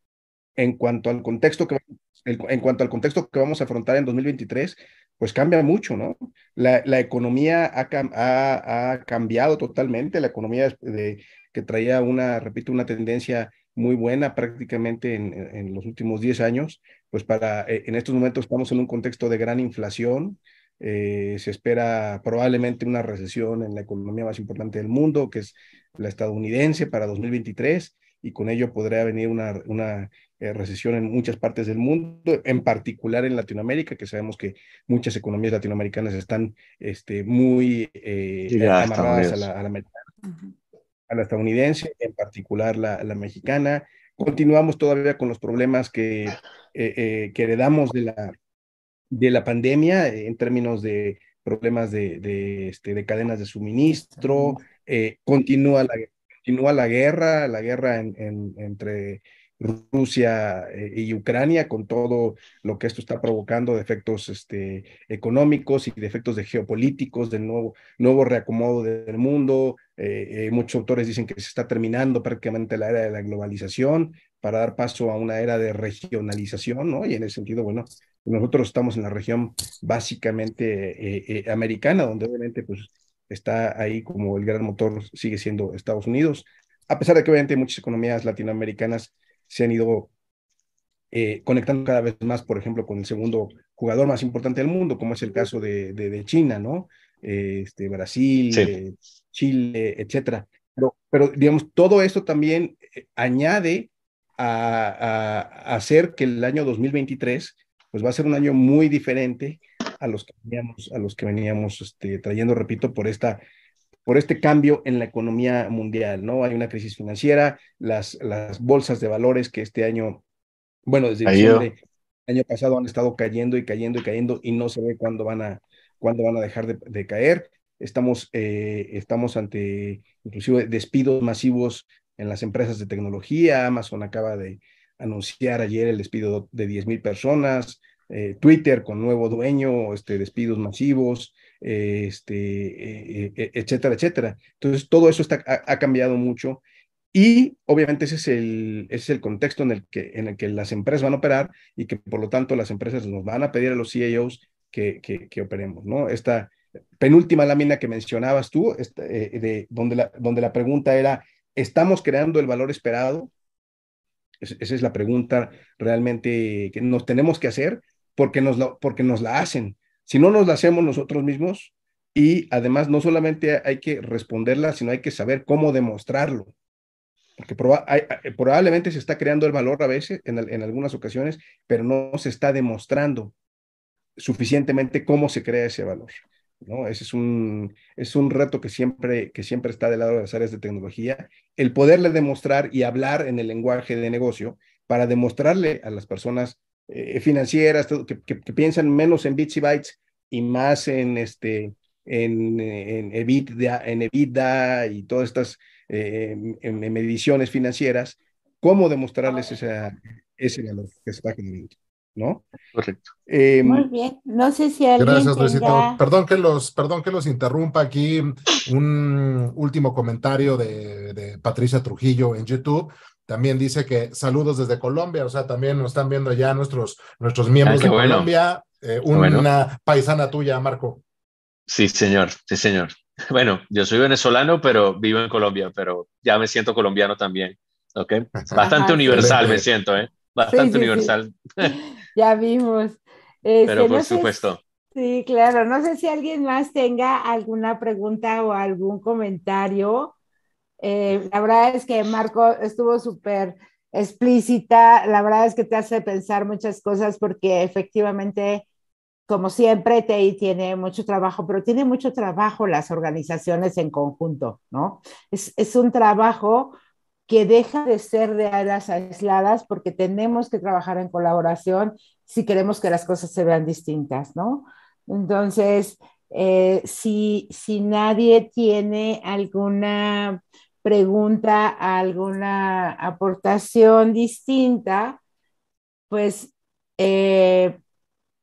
En cuanto al contexto que en cuanto al contexto que vamos a afrontar en 2023, pues cambia mucho, ¿no? La, economía ha, ha, cambiado totalmente, la economía de, que traía una, repito, una tendencia muy buena prácticamente en, los últimos 10 años, pues para, eh, en estos momentos estamos en un contexto de gran inflación, eh, se espera probablemente una recesión en la economía más importante del mundo, que es la estadounidense para 2023, y con ello podría venir una, una eh, recesión en muchas partes del mundo, en particular en Latinoamérica, que sabemos que muchas economías latinoamericanas están este, muy eh, amarradas a la, a, la, a la, estadounidense, en particular la, la, mexicana. Continuamos todavía con los problemas que, eh, que heredamos de la, de la pandemia en términos de problemas de, de, este, de cadenas de suministro, continúa, la, continúa la guerra, la guerra en, en, entre Rusia eh, y Ucrania, con todo lo que esto está provocando de efectos este, económicos y de efectos de geopolíticos, del nuevo, nuevo reacomodo del mundo. Eh, eh, muchos autores dicen que se está terminando prácticamente la era de la globalización para dar paso a una era de regionalización, ¿no? Y en ese sentido, bueno, nosotros estamos en la región básicamente americana, donde obviamente pues está ahí como el gran motor sigue siendo Estados Unidos, a pesar de que obviamente muchas economías latinoamericanas se han ido eh, conectando cada vez más, por ejemplo, con el segundo jugador más importante del mundo, como es el caso de, de, China, ¿no? este, Brasil, eh, Chile, etcétera. Pero, pero, digamos, todo esto también eh, añade a, a, hacer que el año 2023 pues va a ser un año muy diferente a los que veníamos, a los que veníamos este, trayendo, repito, por esta por este cambio en la economía mundial, ¿no? Hay una crisis financiera, las, las bolsas de valores que este año, bueno, desde el año pasado han estado cayendo y cayendo y cayendo y no se ve cuándo van a, cuándo van a dejar de, caer. Estamos, eh, estamos ante inclusive despidos masivos en las empresas de tecnología. Amazon acaba de anunciar ayer el despido de 10 mil personas. Eh, Twitter con nuevo dueño, este, despidos masivos este, eh, eh, etcétera, etcétera. Entonces, todo eso está, ha, cambiado mucho y obviamente ese es, el, es el contexto en el, que, en el que las empresas van a operar y que por lo tanto las empresas nos van a pedir a los CIOs que, que, operemos, ¿no? Esta penúltima lámina que mencionabas tú, eh, de, donde, la, donde la pregunta era, ¿estamos creando el valor esperado? esa es la pregunta realmente que nos tenemos que hacer porque nos, porque nos la hacen. Si no nos la hacemos nosotros mismos y además no solamente hay que responderla, sino hay que saber cómo demostrarlo. Porque probablemente se está creando el valor a veces, en, en, algunas ocasiones, pero no se está demostrando suficientemente cómo se crea ese valor. ¿no? Ese es un, es un reto que siempre, que siempre está del lado de las áreas de tecnología, el poderle demostrar y hablar en el lenguaje de negocio para demostrarle a las personas eh, financieras, que, que, piensan menos en bits y bytes y más en, este, en, en, EBITDA, en EBITDA y todas estas eh, en, mediciones financieras, cómo demostrarles esa, ese valor que está generando. ¿No? Correcto. Eh, Muy bien. No sé si alguien. Gracias, Luisito. Perdón que los, perdón que los interrumpa aquí. Un último comentario de, de Patricia Trujillo en YouTube también dice que saludos desde Colombia, o sea, también nos están viendo ya nuestros, nuestros miembros ah, de Colombia. Eh, una paisana tuya, Marco. Sí, señor, sí, señor. Bueno, yo soy venezolano, pero vivo en Colombia, pero ya me siento colombiano también. ¿Ok? Bastante universal me siento, ¿eh? Bastante universal. ya vimos. Este, pero por supuesto. sí, claro. No sé si alguien más tenga alguna pregunta o algún comentario. Eh, la verdad es que Marco estuvo súper explícita. La verdad es que te hace pensar muchas cosas porque efectivamente como siempre, TI tiene mucho trabajo, pero tiene mucho trabajo las organizaciones en conjunto, ¿no? Es, es un trabajo que deja de ser de áreas aisladas porque tenemos que trabajar en colaboración si queremos que las cosas se vean distintas, ¿no? Entonces, eh, si, si nadie tiene alguna pregunta, alguna aportación distinta, pues eh,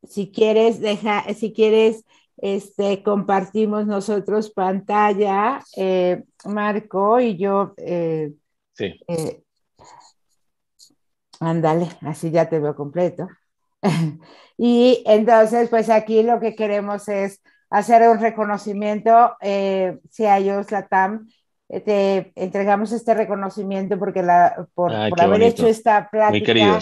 si quieres, deja, si quieres, este, compartimos nosotros pantalla, eh, Marco y yo. Eh, sí. Ándale, así ya te veo completo. y entonces, pues aquí lo que queremos es hacer un reconocimiento, si a ellos la TAM, te entregamos este reconocimiento porque la, por, por haber hecho esta plática.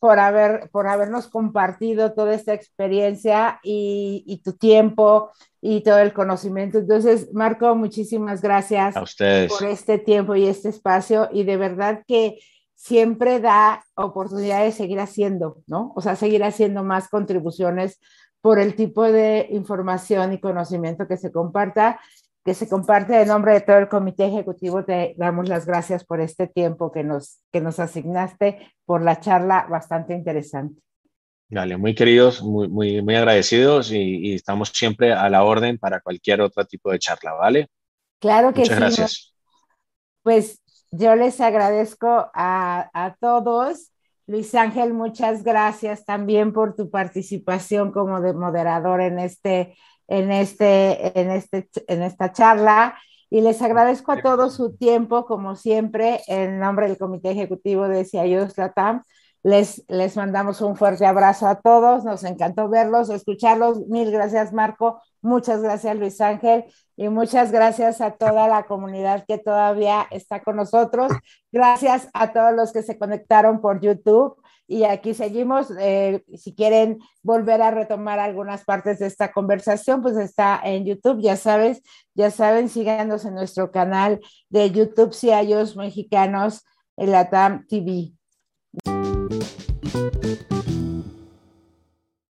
Por, haber, por habernos compartido toda esta experiencia y, y, tu tiempo y todo el conocimiento. Entonces, Marco, muchísimas gracias a ustedes. por este tiempo y este espacio y de verdad que siempre da oportunidad de seguir haciendo, ¿no? O sea, seguir haciendo más contribuciones por el tipo de información y conocimiento que se comparta que se comparte en nombre de todo el comité ejecutivo. Te damos las gracias por este tiempo que nos, que nos asignaste, por la charla bastante interesante. Dale, muy queridos, muy, muy, muy agradecidos y, estamos siempre a la orden para cualquier otro tipo de charla, ¿vale? Claro que Muchas gracias. Pues yo les agradezco a, a todos. Luis Ángel, muchas gracias también por tu participación como de moderador en este en, este, en, este, en esta charla y les agradezco a todos su tiempo, como siempre, en nombre del Comité Ejecutivo de CIOs Latam. Les, les mandamos un fuerte abrazo a todos, nos encantó verlos, escucharlos. Mil gracias, Marco. Muchas gracias, Luis Ángel. Y muchas gracias a toda la comunidad que todavía está con nosotros. Gracias a todos los que se conectaron por YouTube y aquí seguimos. Eh, si quieren volver a retomar algunas partes de esta conversación, pues está en YouTube, ya sabes, ya saben, síganos en nuestro canal de YouTube, si Mexicanos, en la TAM TV.